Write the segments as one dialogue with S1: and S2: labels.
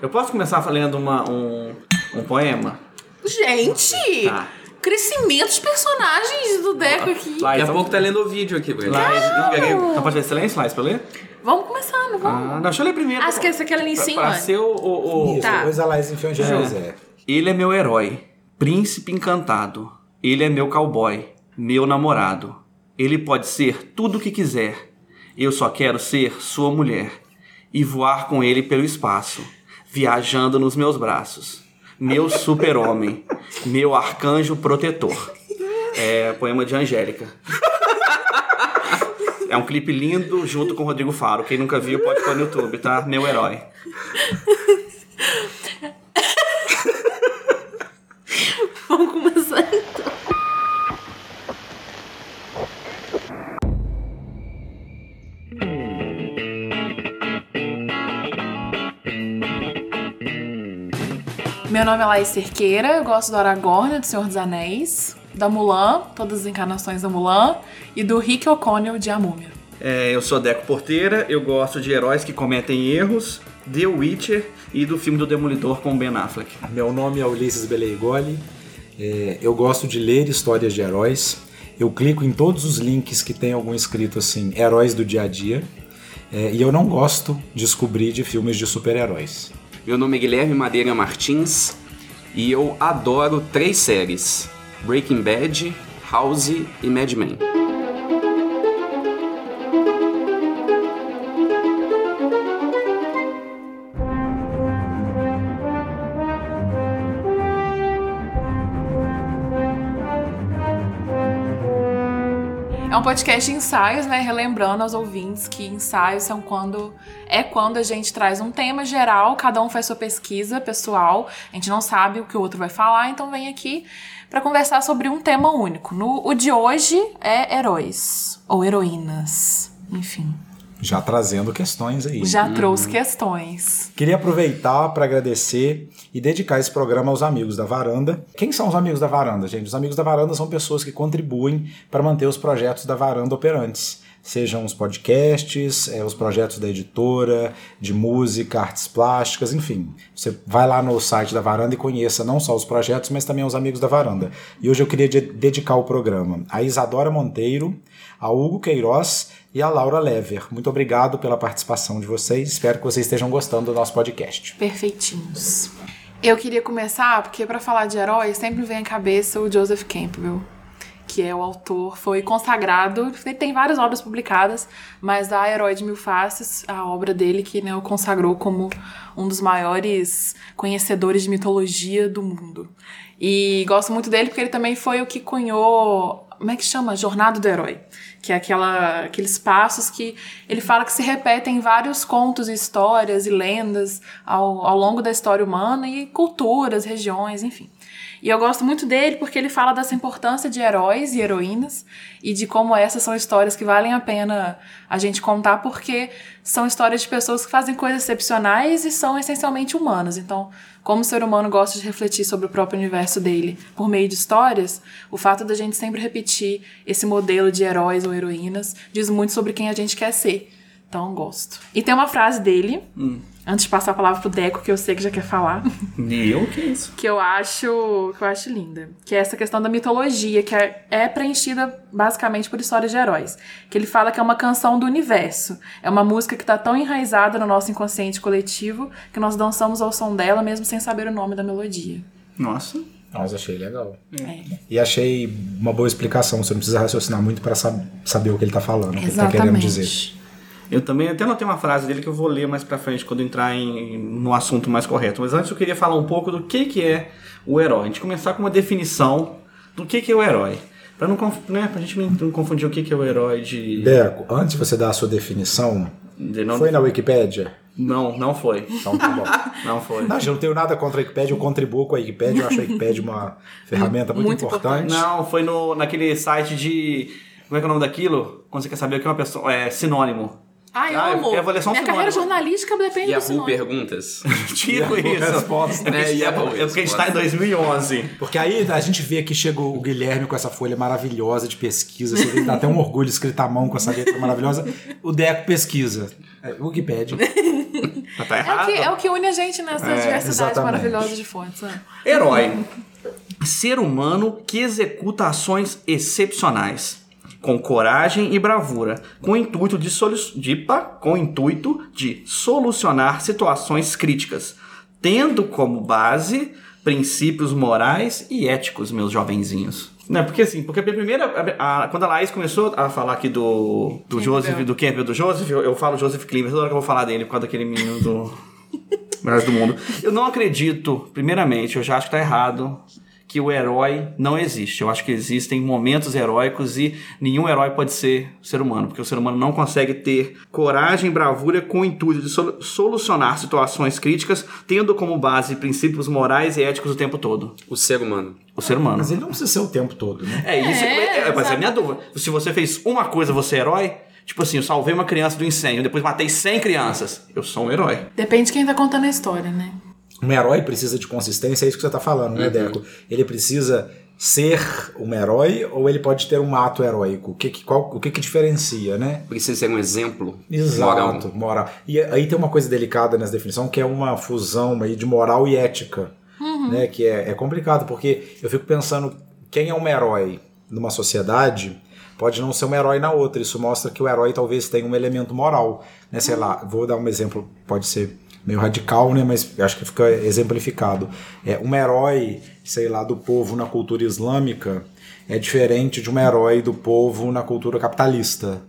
S1: Eu posso começar lendo uma, um, um poema?
S2: Gente!
S1: Tá.
S2: Crescimento de personagens do Deco aqui.
S1: Lá,
S3: Daqui a
S1: então-
S3: pouco tá lendo o vídeo aqui.
S1: Lá, então pode ver silêncio, Lais, pra ler?
S2: Vamos começar, não vamos?
S1: Ah, não, deixa eu ler primeiro.
S2: Ah, você quer ler em cima?
S1: Pra ser o... o, o-
S4: Isso,
S2: Tá.
S4: depois a Laís enfia onde ela quiser.
S1: Ele é meu herói, príncipe encantado. Ele é meu cowboy, meu namorado. Ele pode ser tudo o que quiser. Eu só quero ser sua mulher e voar com ele pelo espaço, viajando nos meus braços. Meu super-homem, meu arcanjo protetor. É poema de Angélica. É um clipe lindo junto com Rodrigo Faro. Quem nunca viu pode pôr no YouTube, tá? Meu herói.
S2: Meu nome é Laís Cerqueira, eu gosto do Aragorn, do Senhor dos Anéis, da Mulan, todas as encarnações da Mulan, e do Rick O'Connell de A Múmia.
S1: É, eu sou Deco Porteira, eu gosto de heróis que cometem erros, The Witcher e do filme do Demolidor com Ben Affleck.
S4: Meu nome é Ulisses Beleigoli. É, eu gosto de ler histórias de heróis. Eu clico em todos os links que tem algum escrito assim, heróis do dia a dia. É, e eu não gosto de descobrir de filmes de super-heróis.
S3: Meu nome é Guilherme Madeira Martins e eu adoro três séries: Breaking Bad, House e Mad Men.
S2: Um podcast de ensaios, né? Relembrando aos ouvintes que ensaios são quando é quando a gente traz um tema geral, cada um faz sua pesquisa pessoal, a gente não sabe o que o outro vai falar, então vem aqui para conversar sobre um tema único. No, o de hoje é heróis ou heroínas, enfim.
S4: Já trazendo questões aí.
S2: Já trouxe questões.
S4: Queria aproveitar para agradecer e dedicar esse programa aos amigos da Varanda. Quem são os amigos da Varanda, gente? Os amigos da Varanda são pessoas que contribuem para manter os projetos da Varanda operantes. Sejam os podcasts, eh, os projetos da editora, de música, artes plásticas, enfim. Você vai lá no site da Varanda e conheça não só os projetos, mas também os amigos da Varanda. E hoje eu queria de- dedicar o programa a Isadora Monteiro, a Hugo Queiroz e a Laura Lever. Muito obrigado pela participação de vocês. Espero que vocês estejam gostando do nosso podcast.
S2: Perfeitinhos. Eu queria começar porque para falar de heróis sempre vem à cabeça o Joseph Campbell, que é o autor, foi consagrado, ele tem várias obras publicadas, mas a Herói de Mil Faces, a obra dele que né, o consagrou como um dos maiores conhecedores de mitologia do mundo. E gosto muito dele porque ele também foi o que cunhou, como é que chama? Jornada do Herói. Que é aquela, aqueles passos que ele fala que se repetem em vários contos e histórias e lendas ao, ao longo da história humana e culturas, regiões, enfim. E eu gosto muito dele porque ele fala dessa importância de heróis e heroínas e de como essas são histórias que valem a pena a gente contar porque são histórias de pessoas que fazem coisas excepcionais e são essencialmente humanas. Então, como o ser humano gosta de refletir sobre o próprio universo dele por meio de histórias, o fato da gente sempre repetir esse modelo de heróis ou heroínas diz muito sobre quem a gente quer ser. Então, gosto. E tem uma frase dele, antes de passar a palavra pro Deco, que eu sei que já quer falar
S1: eu? Que isso?
S2: que eu acho que eu acho linda, que é essa questão da mitologia, que é, é preenchida basicamente por histórias de heróis. Que ele fala que é uma canção do universo. É uma música que está tão enraizada no nosso inconsciente coletivo que nós dançamos ao som dela mesmo sem saber o nome da melodia.
S1: Nossa.
S4: Mas achei legal.
S2: É.
S4: E achei uma boa explicação. Você não precisa raciocinar muito para saber o que ele está falando, o que ele está querendo dizer.
S1: Eu também até notei uma frase dele que eu vou ler mais pra frente quando entrar em, no assunto mais correto. Mas antes eu queria falar um pouco do que, que é o herói. A gente começar com uma definição do que, que é o herói. Pra, não, né, pra gente não, não confundir o que, que é o herói de.
S4: Deco, antes de você dar a sua definição,
S1: de não,
S4: foi na Wikipédia?
S1: não, não foi.
S4: Então tá bom.
S1: Não foi.
S4: Não, eu não tenho nada contra a Wikipédia, eu contribuo com a Wikipédia, eu acho a Wikipédia uma ferramenta muito,
S2: Muito
S4: importante.
S1: Não, foi no, naquele site de. Como é que é o nome daquilo? Quando você quer saber o que é uma pessoa. É sinônimo. Ah,
S2: amo!
S1: eu vou ler só um
S2: Minha carreira jornalística depende do
S3: Yahoo
S2: sinônimo.
S3: Perguntas.
S1: Tipo isso.
S4: Resposta.
S1: É porque,
S3: É,
S1: é porque a gente tá em 2011.
S4: Porque aí a gente vê que chegou o Guilherme com essa folha maravilhosa de pesquisa, você vê dá até um orgulho escrito à mão com essa letra maravilhosa. O Deco pesquisa. É, Wikipédia.
S1: Mas tá
S2: É o,
S1: errado.
S2: que, é o que une a gente nessa diversidade
S4: exatamente.
S2: maravilhosa de fontes. Né?
S1: Herói. Ser humano que executa ações excepcionais. Com coragem e bravura, com o intuito de, solu de, pá, com intuito de solucionar situações críticas, tendo como base princípios morais e éticos, meus jovenzinhos. Não, porque assim, porque a primeira. a- a- quando a Laís começou a falar aqui do, do
S2: Campbell.
S1: Joseph, do Campbell, do Joseph, eu, eu falo Joseph Klimer, toda hora que eu vou falar dele por causa daquele menino do. Melhores do mundo. Eu não acredito, primeiramente, eu já acho que tá errado que o herói não existe. Eu acho que existem momentos heróicos e nenhum herói pode ser ser humano, porque o ser humano não consegue ter coragem e bravura com o intuito de solu- solucionar situações críticas, tendo como base princípios morais e éticos o tempo todo.
S3: O ser humano.
S1: O ser humano.
S4: Mas ele não precisa ser o tempo todo, né?
S1: É isso,
S2: É,
S1: é, é, mas é a minha dúvida. Se você fez uma coisa, você é herói? Tipo assim, eu salvei uma criança do incêndio, depois matei 100 crianças. Eu sou um herói.
S2: Depende de quem tá contando a história, né?
S4: Um herói precisa de consistência, é isso que você está falando, né, Deco? Ele precisa ser um herói ou ele pode ter um ato heróico? O que, que, qual, o que, que diferencia, né?
S3: Precisa ser um exemplo
S4: Exato,
S3: moral.
S4: moral. E aí tem uma coisa delicada nessa definição que é uma fusão aí de moral e ética, né? Que é, é complicado porque eu fico pensando quem é um herói numa sociedade pode não ser um herói na outra. Isso mostra que o herói talvez tenha um elemento moral, né? Sei lá, vou dar um exemplo, pode ser meio radical, né? Mas acho que fica exemplificado. É um herói, sei lá, do povo na cultura islâmica é diferente de um herói do povo na cultura capitalista.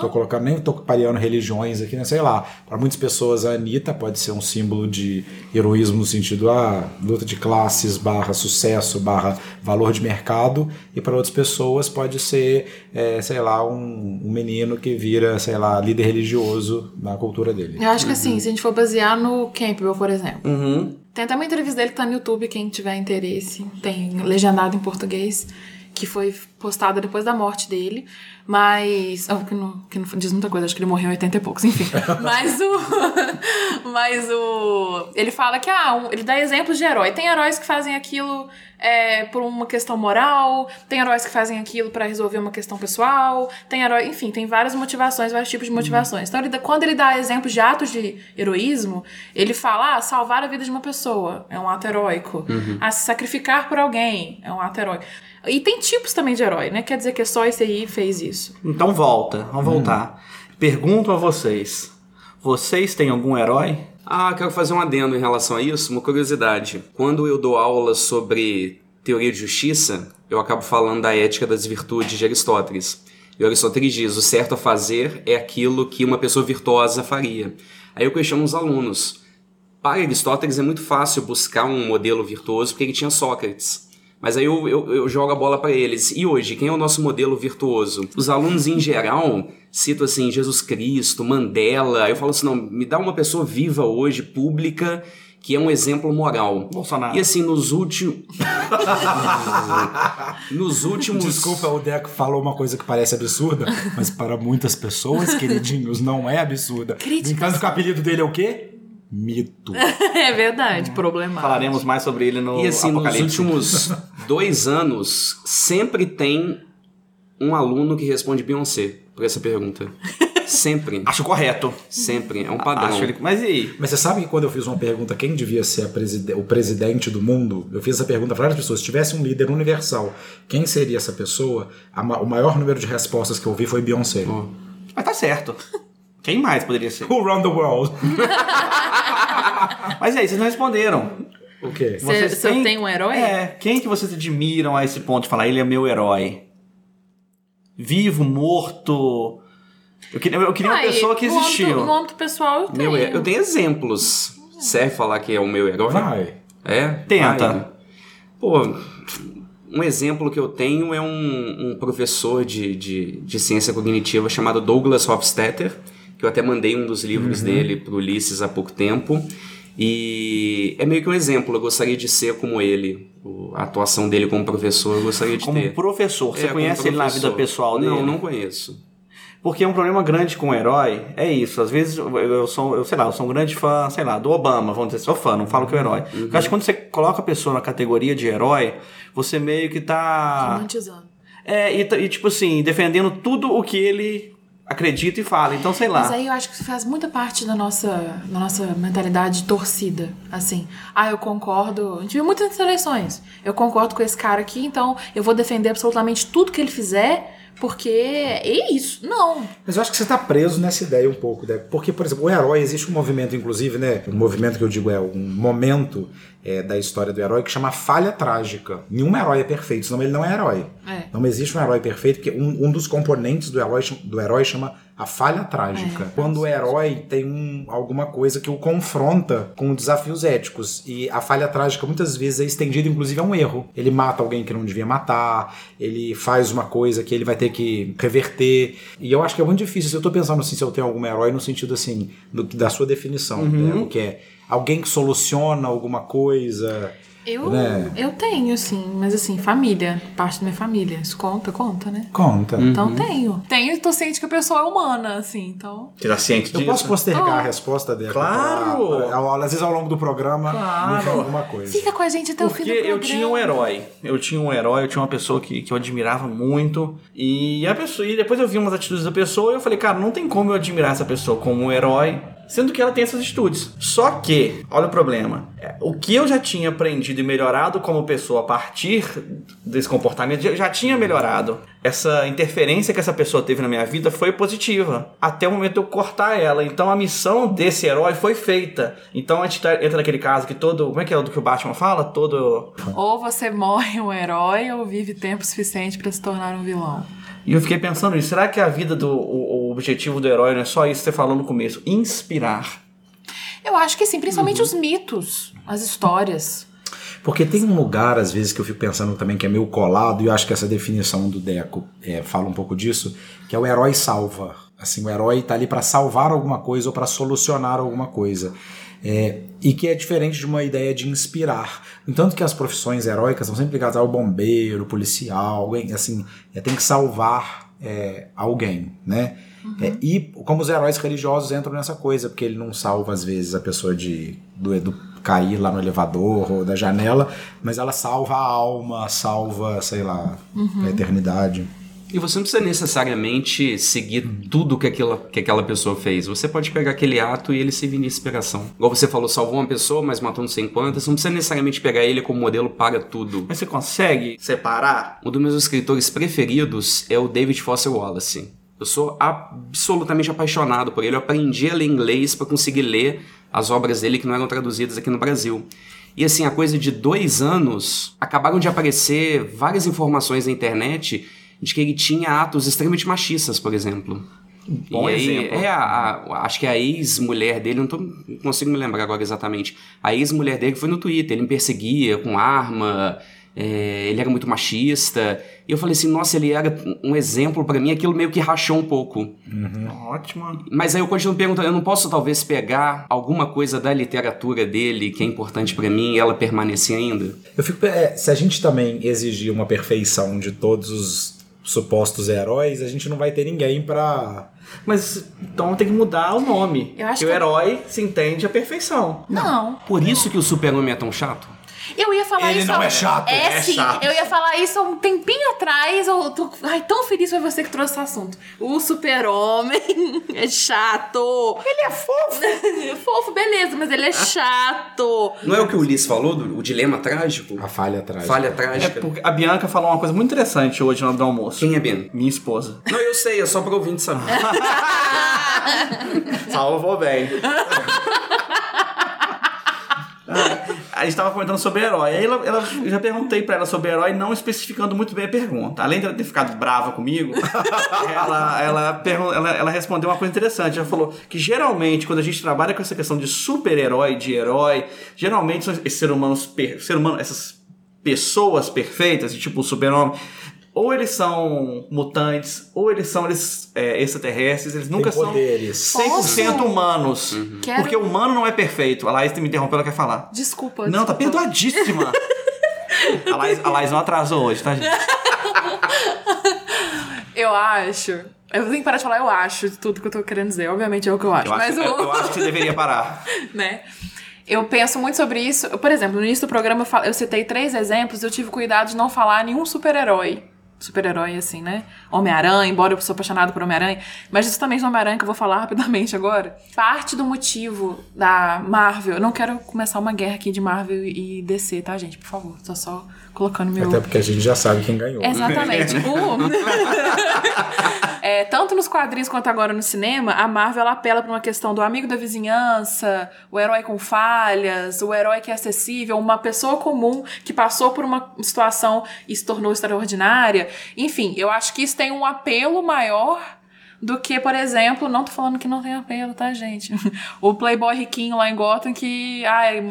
S4: Tô colocando, nem tô pareando religiões aqui, né? Sei lá. Para muitas pessoas, a Anitta pode ser um símbolo de heroísmo no sentido ah, luta de classes, barra sucesso, barra valor de mercado. E para outras pessoas pode ser, é, sei lá, um, um menino que vira, sei lá, líder religioso na cultura dele.
S2: Eu acho que assim, se a gente for basear no Campbell, por exemplo.
S1: Uhum.
S2: Tem até uma entrevista dele que tá no YouTube, quem tiver interesse. Tem legendado em português, que foi postada depois da morte dele. Mas. Oh, que, não, que não diz muita coisa, acho que ele morreu em 80 e poucos, enfim. mas o. Mas o. Ele fala que, ah, um- ele dá exemplos de herói. Tem heróis que fazem aquilo é, por uma questão moral, tem heróis que fazem aquilo pra resolver uma questão pessoal, tem herói. Enfim, tem várias motivações, vários tipos de motivações. Então, ele quando ele dá exemplos de atos de heroísmo, ele fala, ah, salvar a vida de uma pessoa é um ato heróico. Ah, se sacrificar por alguém é um ato heróico. E tem tipos também de herói, né? Quer dizer que é só esse aí fez isso.
S1: Então volta, vamos voltar. Pergunto a vocês: vocês têm algum herói?
S3: Ah, quero fazer um adendo em relação a isso, uma curiosidade. Quando eu dou aula sobre teoria de justiça, eu acabo falando da ética das virtudes de Aristóteles. E Aristóteles diz: o certo a fazer é aquilo que uma pessoa virtuosa faria. Aí eu questiono os alunos. Para Aristóteles é muito fácil buscar um modelo virtuoso porque ele tinha Sócrates. Mas aí eu, eu, eu jogo a bola para eles. E hoje, quem é o nosso modelo virtuoso? Os alunos em geral citam assim Jesus Cristo, Mandela. Aí eu falo assim, não, me dá uma pessoa viva hoje, pública, que é um exemplo moral.
S1: Bolsonaro.
S3: E assim, nos últimos... nos últimos...
S4: Desculpa, o Deco falou uma coisa que parece absurda, mas para muitas pessoas, queridinhos, não é absurda.
S2: Críticas.
S4: No entanto, que o apelido dele é o quê? Mito.
S2: é verdade, problemático.
S1: Falaremos mais sobre ele no
S3: E assim, nos últimos dois anos, sempre tem um aluno que responde Beyoncé por essa pergunta. Sempre.
S1: Acho correto.
S3: Sempre. É um padrão.
S1: Acho ele... Mas e aí?
S4: Mas você sabe que quando eu fiz uma pergunta quem devia ser a preside- o presidente do mundo, eu fiz essa pergunta para várias pessoas. Se tivesse um líder universal, quem seria essa pessoa? A ma- o maior número de respostas que eu vi foi Beyoncé.
S1: Mas tá certo. Quem mais poderia ser?
S4: Who run the world?
S1: Mas aí, vocês não responderam.
S4: O quê?
S2: Você tem um herói?
S1: É, quem que vocês admiram a esse ponto de falar, ele é meu herói? Vivo, morto. Eu queria, eu queria uma
S2: Ah, e
S1: pessoa que existiu.
S2: No âmbito pessoal, eu tenho.
S3: Meu, eu tenho exemplos. Serve falar que é o meu herói?
S4: Vai.
S3: É?
S1: Tenta.
S3: Vai. Pô, um exemplo que eu tenho é um, um professor de, de, de ciência cognitiva chamado Douglas Hofstetter, que eu até mandei um dos livros dele pro Ulisses há pouco tempo. E é meio que um exemplo, eu gostaria de ser como ele. A atuação dele como professor, eu gostaria de
S1: Como
S3: ter.
S1: professor, você
S3: É, como
S1: conhece ele na vida
S3: professor.
S1: pessoal dele?
S3: Não, não conheço.
S1: Porque um problema grande com o herói é isso. Às vezes eu sou, eu sei lá, eu sou um grande fã, sei lá, do Obama, vamos dizer, sou fã, não falo que é o herói.
S3: Uhum.
S1: Porque eu acho que quando você coloca a pessoa na categoria de herói, você meio que tá.
S2: Romantizando.
S1: É, e, e, tipo assim, defendendo tudo o que ele acredita e fala. Então, sei lá.
S2: Mas aí eu acho que faz muita parte da nossa, da nossa mentalidade de torcida. Assim, ah, eu concordo. A gente viu muitas seleções. Eu concordo com esse cara aqui, então eu vou defender absolutamente tudo que ele fizer. Porque é isso. Não.
S4: Mas eu acho que você está preso nessa ideia um pouco, né? Porque, por exemplo, o herói, existe um movimento, inclusive, né? Um movimento que eu digo é um momento é, da história do herói que chama falha trágica. Nenhum herói é perfeito, senão ele não é herói.
S2: É.
S4: Não existe um herói perfeito, porque um, um dos componentes do herói, do herói chama a falha trágica.
S2: É.
S4: Quando o herói tem um, alguma coisa que o confronta com desafios éticos. E a falha trágica muitas vezes é estendida, inclusive, a um erro. Ele mata alguém que não devia matar, ele faz uma coisa que ele vai ter que reverter. E eu acho que é muito difícil. Eu tô pensando assim, se eu tenho algum herói no sentido assim, do- da sua definição, né? O que é alguém que soluciona alguma coisa.
S2: Eu,
S4: Né?
S2: eu tenho, sim. Mas assim, família. Parte da minha família. Isso conta, conta, né?
S4: Conta.
S2: Então tenho. Tenho e tô ciente que a pessoa é humana, assim. Então.
S1: Você tá ciente
S4: Eu
S1: disso?
S4: posso postergar
S2: Oh.
S4: a resposta dela?
S1: Claro!
S4: pra- pra- às vezes ao longo do programa
S1: Claro.
S4: alguma coisa.
S2: Fica com a gente até o fim
S1: Porque
S2: do programa.
S1: eu tinha um herói. Eu tinha um herói, eu tinha uma pessoa que, que eu admirava muito. E a pessoa, e depois eu vi umas atitudes da pessoa e eu falei, cara, não tem como eu admirar essa pessoa como um herói, sendo que ela tem essas atitudes. Só que, olha o problema. é, O que eu já tinha aprendido e melhorado como pessoa a partir desse comportamento, já, tinha melhorado. Essa interferência que essa pessoa teve na minha vida foi positiva. Até o momento de eu cortar ela. Então a missão desse herói foi feita. Então a gente tá- entra naquele caso que todo. Como é que é o do que o Batman fala? Todo.
S2: Ou você morre um herói ou vive tempo suficiente pra se tornar um vilão.
S1: E eu fiquei pensando nisso. Será que a vida do. O, o objetivo do herói não é só isso que você falou no começo? Inspirar.
S2: Eu acho que sim, principalmente
S1: Uhum.
S2: os mitos, as histórias.
S4: Porque tem um lugar, às vezes, que eu fico pensando também que é meio colado, e eu acho que essa definição do Deco é, fala um pouco disso, que é o herói salva. Assim, o herói tá ali para salvar alguma coisa ou para solucionar alguma coisa. É, e que é diferente de uma ideia de inspirar. No entanto que as profissões heróicas são sempre ligadas ao bombeiro, policial, alguém, assim, é, tem que salvar é, alguém, né? É, e como os heróis religiosos entram nessa coisa, porque ele não salva, às vezes, a pessoa de do, do cair lá no elevador ou da janela, mas ela salva a alma, salva, sei lá, a eternidade.
S3: E você não precisa necessariamente seguir tudo que aquela, que aquela pessoa fez. Você pode pegar aquele ato e ele servir de inspiração. Igual você falou, salvou uma pessoa, mas matou não sei quantas. Você não precisa necessariamente pegar ele como modelo para tudo.
S1: Mas você consegue separar?
S3: Um dos meus escritores preferidos é o David Foster Wallace. Eu sou absolutamente apaixonado por ele. Eu aprendi a ler inglês para conseguir ler as obras dele que não eram traduzidas aqui no Brasil. E assim, a coisa de dois anos, acabaram de aparecer várias informações na internet de que ele tinha atos extremamente machistas, por exemplo.
S1: Bom
S3: e aí,
S1: exemplo.
S3: É a, a- acho que a ex-mulher dele, não, tô, não consigo me lembrar agora exatamente. A ex-mulher dele foi no Twitter, ele me perseguia com arma, é, ele era muito machista. E eu falei assim, nossa, ele era um exemplo pra mim, aquilo meio que rachou um pouco.
S1: Ótimo.
S3: Mas aí eu continuo perguntando, eu não posso talvez pegar alguma coisa da literatura dele que é importante pra mim e ela permanecer ainda?
S4: Eu fico, é, se a gente também exigir uma perfeição de todos os supostos heróis, a gente não vai ter ninguém pra.
S1: Mas então tem que mudar o nome.
S2: Eu acho
S1: que o
S2: que-
S1: herói se entende a perfeição.
S2: Não.
S3: Por isso que o super-homem é tão chato?
S2: Eu ia falar
S4: Ele
S2: isso.
S4: não é chato.
S2: É,
S1: É
S2: sim.
S1: chato.
S2: Eu ia falar isso há um tempinho atrás. Eu tô ai, tão feliz foi você que trouxe esse assunto. O super-homem é chato. Ele é fofo. fofo, beleza, mas ele é chato.
S3: Não é o que o Ulisses falou, do, o dilema trágico?
S4: A falha atrás.
S3: Falha
S1: É
S3: trágica?
S1: porque a Bianca falou uma coisa muito interessante hoje na hora do almoço.
S3: Quem é Ben?
S1: Minha esposa.
S3: Não, eu sei, é só pra ouvinte saber.
S1: Salvou bem. A gente tava comentando sobre herói. Aí ela, ela- eu já perguntei pra ela sobre herói, não especificando muito bem a pergunta. Além de ela ter ficado brava comigo, ela, ela, ela, ela respondeu uma coisa interessante. Ela falou que geralmente, quando a gente trabalha com essa questão de super-herói, de herói, geralmente são esses seres humanos, ser humano, essas pessoas perfeitas, tipo o super-homem. Ou eles são mutantes, ou eles são eles, é, extraterrestres, eles nunca são
S4: poderes.
S1: 100% humanos.
S2: Quero-
S1: Porque o humano não é perfeito. A Laís me interrompeu, ela quer falar.
S2: Desculpa.
S1: Não, tá
S2: desculpa.
S1: perdoadíssima. a, Laís, a Laís não atrasou hoje, tá, gente?
S2: Eu acho. Eu tenho que parar de falar eu acho de tudo que eu tô querendo dizer. Obviamente é o que eu acho.
S1: Eu acho,
S2: mas
S1: que-
S2: o...
S1: eu acho que você deveria parar.
S2: né? Eu penso muito sobre isso. Por exemplo, no início do programa eu eu citei três exemplos, eu tive cuidado de não falar nenhum super-herói. Super-herói, assim, né? Homem-Aranha, embora eu sou apaixonado por Homem-Aranha. Mas justamente no Homem-Aranha que eu vou falar rapidamente agora. Parte do motivo da Marvel. Eu não quero começar uma guerra aqui de Marvel e DC, tá, gente? Por favor. Tô só colocando meu.
S4: Até porque a gente já sabe quem ganhou.
S2: Exatamente. O- É, tanto nos quadrinhos quanto agora no cinema, a Marvel ela apela para uma questão do amigo da vizinhança, o herói com falhas, o herói que é acessível, uma pessoa comum que passou por uma situação e se tornou extraordinária. Enfim, eu acho que isso tem um apelo maior do que, por exemplo, não tô falando que não tem apelo, tá, gente? O Playboy riquinho lá em Gotham que, ai,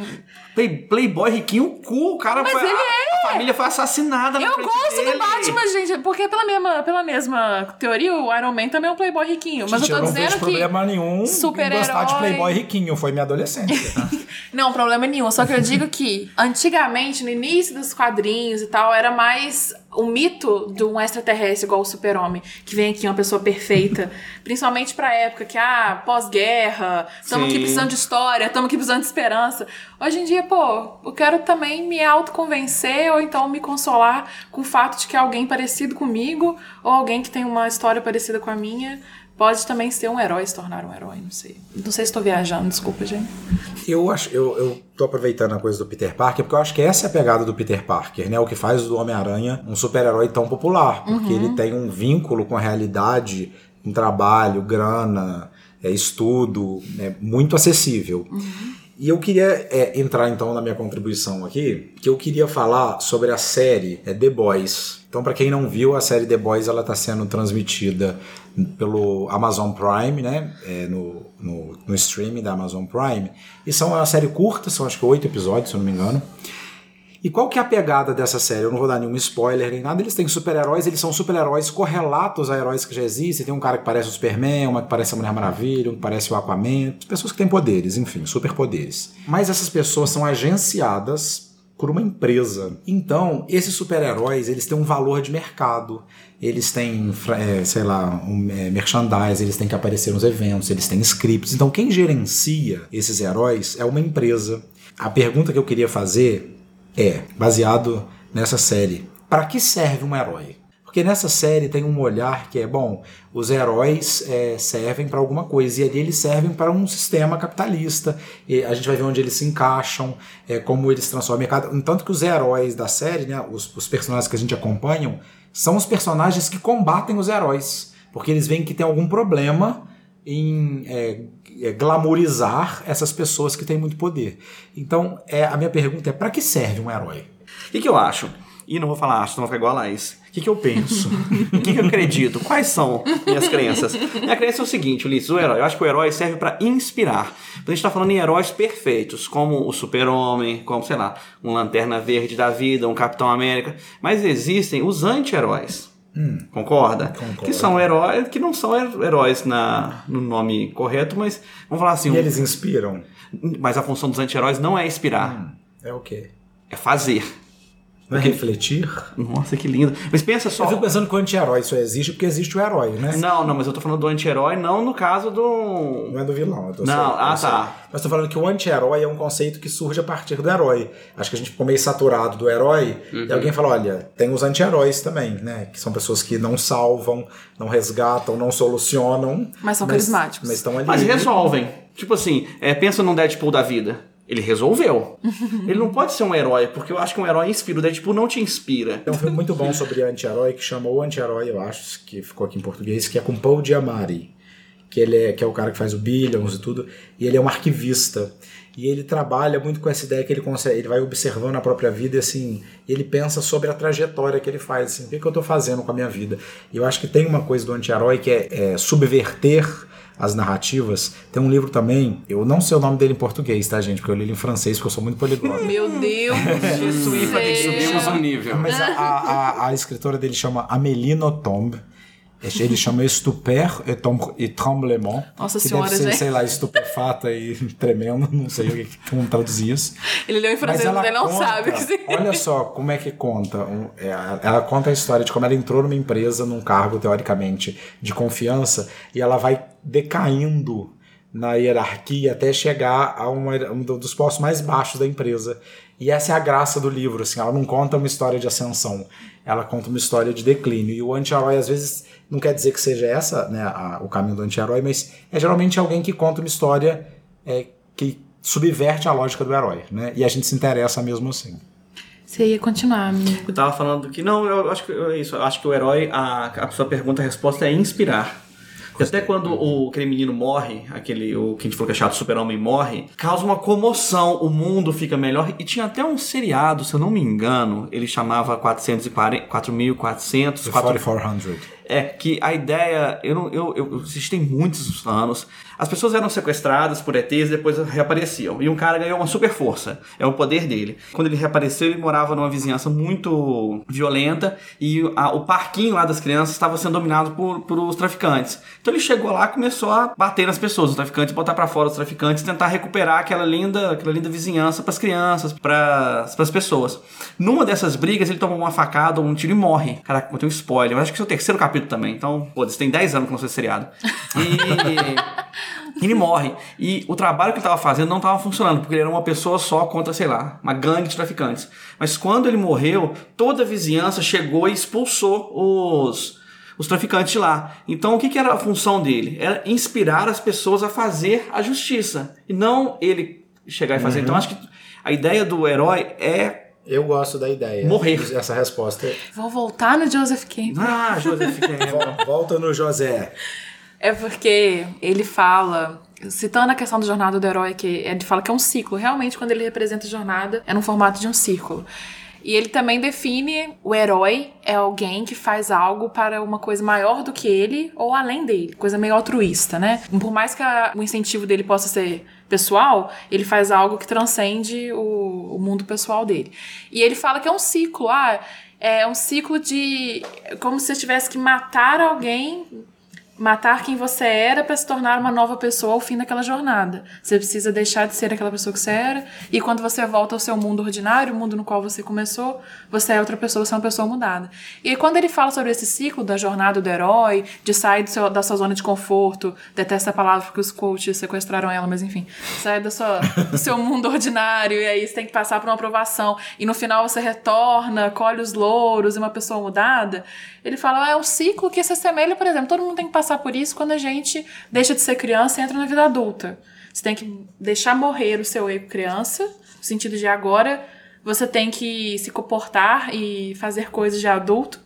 S1: Play, Playboy riquinho, o cu, o cara
S2: Mas
S1: foi.
S2: ele
S1: a, a família foi assassinada na
S2: Eu gosto
S1: dele.
S2: do Batman, gente, porque pela mesma, pela mesma teoria, o Iron Man também é um playboy riquinho. Mas
S4: Gente,
S2: eu tô
S4: não vejo
S2: dizendo que.
S4: problema nenhum em
S2: super-herói-
S4: gostar de Playboy riquinho. Foi minha adolescência. tá?
S2: Não, problema nenhum. Só que eu digo que antigamente, no início dos quadrinhos e tal, era mais o mito de um extraterrestre igual o super-homem, que vem aqui uma pessoa perfeita. Principalmente pra época que, ah, pós-guerra, estamos aqui precisando de história, estamos aqui precisando de esperança. Hoje em dia, pô, eu quero também me autoconvencer ou então me consolar com o fato de que alguém parecido comigo ou alguém que tem uma história parecida com a minha pode também ser um herói, se tornar um herói, não sei. Não sei se estou viajando, desculpa, gente.
S4: Eu acho, eu, eu tô aproveitando a coisa do Peter Parker, porque eu acho que essa é a pegada do Peter Parker, né? O que faz do Homem-Aranha um super-herói tão popular. Porque ele tem um vínculo com a realidade, com trabalho, grana, é, estudo, é muito acessível. E eu queria é, entrar então na minha contribuição aqui, que eu queria falar sobre a série é, The Boys. Então, para quem não viu, a série The Boys ela está sendo transmitida pelo Amazon Prime, né? É, no, no, no streaming da Amazon Prime. E são uma série curta, são acho que oito episódios, se eu não me engano. E qual que é a pegada dessa série? Eu não vou dar nenhum spoiler nem nada. Eles têm super-heróis, eles são super-heróis correlatos a heróis que já existem. Tem um cara que parece o Superman, uma que parece a Mulher Maravilha, um que parece o Aquaman. Pessoas que têm poderes, enfim, superpoderes. Mas essas pessoas são agenciadas por uma empresa. Então, esses super-heróis, eles têm um valor de mercado. Eles têm, é, sei lá, um, é, merchandise, eles têm que aparecer nos eventos, eles têm scripts. Então, quem gerencia esses heróis é uma empresa. A pergunta que eu queria fazer é, baseado nessa série, para que serve um herói? Porque nessa série tem um olhar que é, bom, os heróis é, servem para alguma coisa, e ali eles servem para um sistema capitalista, a gente vai ver onde eles se encaixam, é, como eles transformam mercado. Tanto que os heróis da série, né, os, os personagens que a gente acompanha, são os personagens que combatem os heróis, porque eles veem que tem algum problema em é, é, glamourizar essas pessoas que têm muito poder. Então, é, a minha pergunta é: para que serve um herói?
S1: O que, que eu acho? E não vou falar acho, não vou ficar igual a Laís. O que, que eu penso? O que, que eu acredito? Quais são minhas crenças? Minha crença é o seguinte, Ulisses, o herói. Eu acho que o herói serve para inspirar. Então a gente tá falando em heróis perfeitos, como o super-homem, como, sei lá, um Lanterna Verde da vida, um Capitão América. Mas existem os anti-heróis. Concorda?
S4: Concordo.
S1: Que são heróis, que não são heróis na, no nome correto, mas vamos falar assim.
S4: E
S1: um-
S4: eles inspiram?
S1: Mas a função dos anti-heróis não é inspirar,
S4: É o quê?
S1: é fazer.
S4: Não é refletir?
S1: Nossa, que lindo. Mas pensa só.
S4: Eu fico pensando que o anti-herói só existe porque existe o herói, né?
S1: Não, não, mas eu tô falando do anti-herói, não no caso do.
S4: Não é do vilão. Eu tô
S1: Não,
S4: só-
S1: ah,
S4: só-
S1: tá.
S4: Mas tô falando que o anti-herói é um conceito que surge a partir do herói. Acho que a gente ficou meio saturado do herói.
S1: Uhum.
S4: E alguém fala: olha, tem os anti-heróis também, né? Que são pessoas que não salvam, não resgatam, não solucionam.
S2: Mas são carismáticos.
S4: Mas estão ali.
S1: Mas resolvem. Tipo assim, é, pensa num Deadpool da vida. Ele resolveu. Ele não pode ser um herói, porque eu acho que um herói inspira. O Deadpool não te inspira.
S4: Tem um filme muito bom sobre anti-herói que chama O Anti-Herói, eu acho, que ficou aqui em português, que é com Paul Giamatti. Que ele é, que é o cara que faz o Billions e tudo, e ele é um arquivista. E ele trabalha muito com essa ideia que ele consegue, ele vai observando a própria vida e assim, ele pensa sobre a trajetória que ele faz, assim, o que, que eu tô fazendo com a minha vida. E eu acho que tem uma coisa do anti-herói que é, é subverter as narrativas. Tem um livro também, eu não sei o nome dele em português, tá, gente? Porque eu li ele em francês, porque eu sou muito poliglota.
S2: Meu Deus!
S3: Subimos
S2: Deus.
S3: um nível.
S4: Mas a, a, a- a escritora dele chama Amélie Nothomb. Ele chama Tom- et Tremblement.
S2: Nossa
S4: que
S2: senhora,
S4: deve ser,
S2: gente.
S4: sei lá, estupefata e tremendo. Não sei o que, como traduzir isso.
S2: Ele leu em francês, mas ele não
S4: conta-
S2: sabe o que significa.
S4: Olha só como é que conta. um- é, ela conta a história de como ela entrou numa empresa, num cargo, teoricamente, de confiança, e ela vai decaindo na hierarquia até chegar a uma, um dos postos mais baixos da empresa. E essa é a graça do livro, assim, ela não conta uma história de ascensão, ela conta uma história de declínio. E o anti-herói, às vezes, não quer dizer que seja essa né, a, o caminho do anti-herói, mas é geralmente alguém que conta uma história é, que subverte a lógica do herói, né? E a gente se interessa mesmo assim.
S2: Você ia continuar, amigo.
S1: Eu tava falando que não, eu acho que é isso. Eu acho que o herói, a, a sua pergunta, a resposta é inspirar. Até quando o, aquele menino morre, aquele o que a gente falou que é chato, super-homem morre, causa uma comoção, o mundo fica melhor. E tinha até um seriado, se eu não me engano, ele chamava 440, 4400...
S4: 4400.
S1: É, que a ideia, eu não, eu, eu assisti tem muitos anos, as pessoas eram sequestradas por ETs e depois reapareciam. E um cara ganhou uma super força. É o poder dele. Quando ele reapareceu, ele morava numa vizinhança muito violenta e a, o parquinho lá das crianças estava sendo dominado por, por os traficantes. Então ele chegou lá começou a bater nas pessoas, os traficantes, botar para fora os traficantes, tentar recuperar aquela linda, aquela linda vizinhança para as crianças, para as pessoas. Numa dessas brigas, ele tomou uma facada ou um tiro e morre. Caraca, contei um spoiler. Eu acho que esse é o terceiro capítulo também. Então, pô, tem 10 anos que não foi seriado. E. Ele morre. E o trabalho que ele estava fazendo não estava funcionando, porque ele era uma pessoa só contra, sei lá, uma gangue de traficantes. Mas quando ele morreu, toda a vizinhança chegou e expulsou os, os traficantes lá. Então o que, que era a função dele? Era inspirar as pessoas a fazer a justiça. E não ele chegar e fazer. Então, uhum. Então acho que a ideia do herói é
S4: eu gosto da ideia.
S1: Morrer.
S4: Essa resposta.
S2: Vou voltar no Joseph Campbell.
S1: Ah, Joseph Campbell.
S4: Volta no José.
S2: É porque ele fala, citando a questão do jornada do herói, que ele fala que é um ciclo. Realmente, quando ele representa a jornada, é no formato de um círculo. E ele também define o herói é alguém que faz algo para uma coisa maior do que ele ou além dele, coisa meio altruísta, né? Por mais que a, o incentivo dele possa ser pessoal, ele faz algo que transcende o, o mundo pessoal dele. E ele fala que é um ciclo, ah, é um ciclo de como se você tivesse que matar alguém matar quem você era para se tornar uma nova pessoa ao fim daquela jornada. Você precisa deixar de ser aquela pessoa que você era e quando você volta ao seu mundo ordinário, o mundo no qual você começou, você é outra pessoa, você é uma pessoa mudada. E quando ele fala sobre esse ciclo da jornada do herói, de sair seu, da sua zona de conforto, detesta a palavra porque os coaches sequestraram ela, mas enfim, sai do seu mundo ordinário e aí você tem que passar por uma aprovação e no final você retorna, colhe os louros e uma pessoa mudada. Ele fala, ah, é um ciclo que se assemelha, por exemplo, todo mundo tem que passar por isso quando a gente deixa de ser criança e entra na vida adulta. Você tem que deixar morrer o seu ego criança, no sentido de agora você tem que se comportar e fazer coisas de adulto.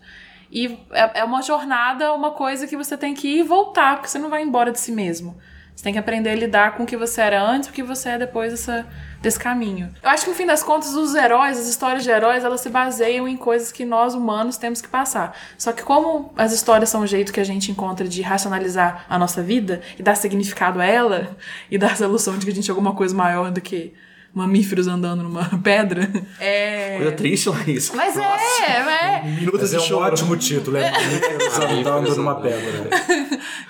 S2: E é, é uma jornada, uma coisa que você tem que ir e voltar, porque você não vai embora de si mesmo. Você tem que aprender a lidar com o que você era antes e o que você é depois dessa, desse caminho. Eu acho que no fim das contas, os heróis, as histórias de heróis, elas se baseiam em coisas que nós humanos temos que passar. Só que como as histórias são um jeito que a gente encontra de racionalizar a nossa vida e dar significado a ela e dar a solução de que a gente é alguma coisa maior do que mamíferos andando numa pedra. É.
S1: Coisa triste, Laís.
S2: Mas é, Nossa, é.
S4: Minutos Mas é um ótimo título, é mamíferos andando numa pedra.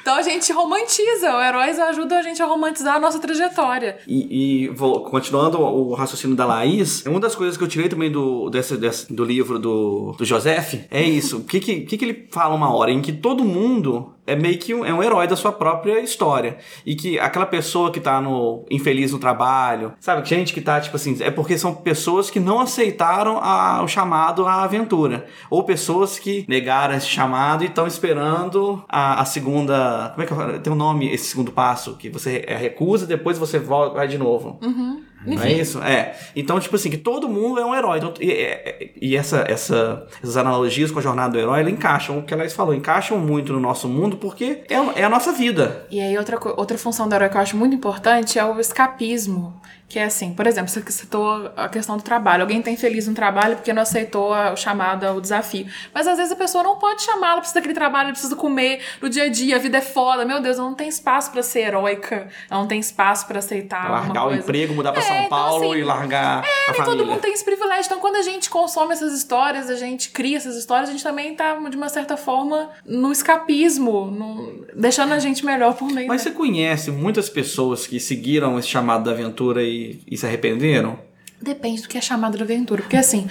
S2: então a gente romantiza, o heróis ajuda a gente a romantizar a nossa trajetória.
S1: E, e vou, continuando o raciocínio da Laís, uma das coisas que eu tirei também do, desse, desse, do livro do, do Joseph é isso. O que, que, que, que ele fala uma hora em que todo mundo é meio que um, é um herói da sua própria história. E que aquela pessoa que tá no infeliz no trabalho, sabe? Gente que tá, tipo assim, é porque são pessoas que não aceitaram a, o chamado à aventura. Ou pessoas que negaram esse chamado e estão esperando a, a, segunda. Como é que eu, tem um nome esse segundo passo? Que você é, recusa, depois você volta, vai de novo.
S2: Uhum.
S1: Não é isso? É. Então, tipo assim, que todo mundo é um herói. Então, e, e essa, essa, essas analogias com a jornada do herói, elas encaixam, o que ela falou, encaixam muito no nosso mundo porque é, é a nossa vida.
S2: E aí, outra, outra função do herói que eu acho muito importante é o escapismo. Que é assim, por exemplo, você citou a questão do trabalho. Alguém está infeliz no trabalho porque não aceitou o chamado, o desafio. Mas às vezes a pessoa não pode chamar, ela precisa daquele trabalho, ela precisa comer no dia a dia, a vida é foda. Meu Deus, ela não tem espaço para ser heróica, ela não tem espaço para aceitar.
S1: Largar o emprego, mudar para é, São então, Paulo então, assim, e largar
S2: é,
S1: a família.
S2: todo mundo tem esse privilégio. Então quando a gente consome essas histórias, a gente cria essas histórias, a gente também tá, de uma certa forma, no escapismo, no... deixando a gente melhor por meio.
S1: Mas você conhece muitas pessoas que seguiram esse chamado da aventura e, e se arrependeram?
S2: Depende do que é chamada de aventura. Porque assim,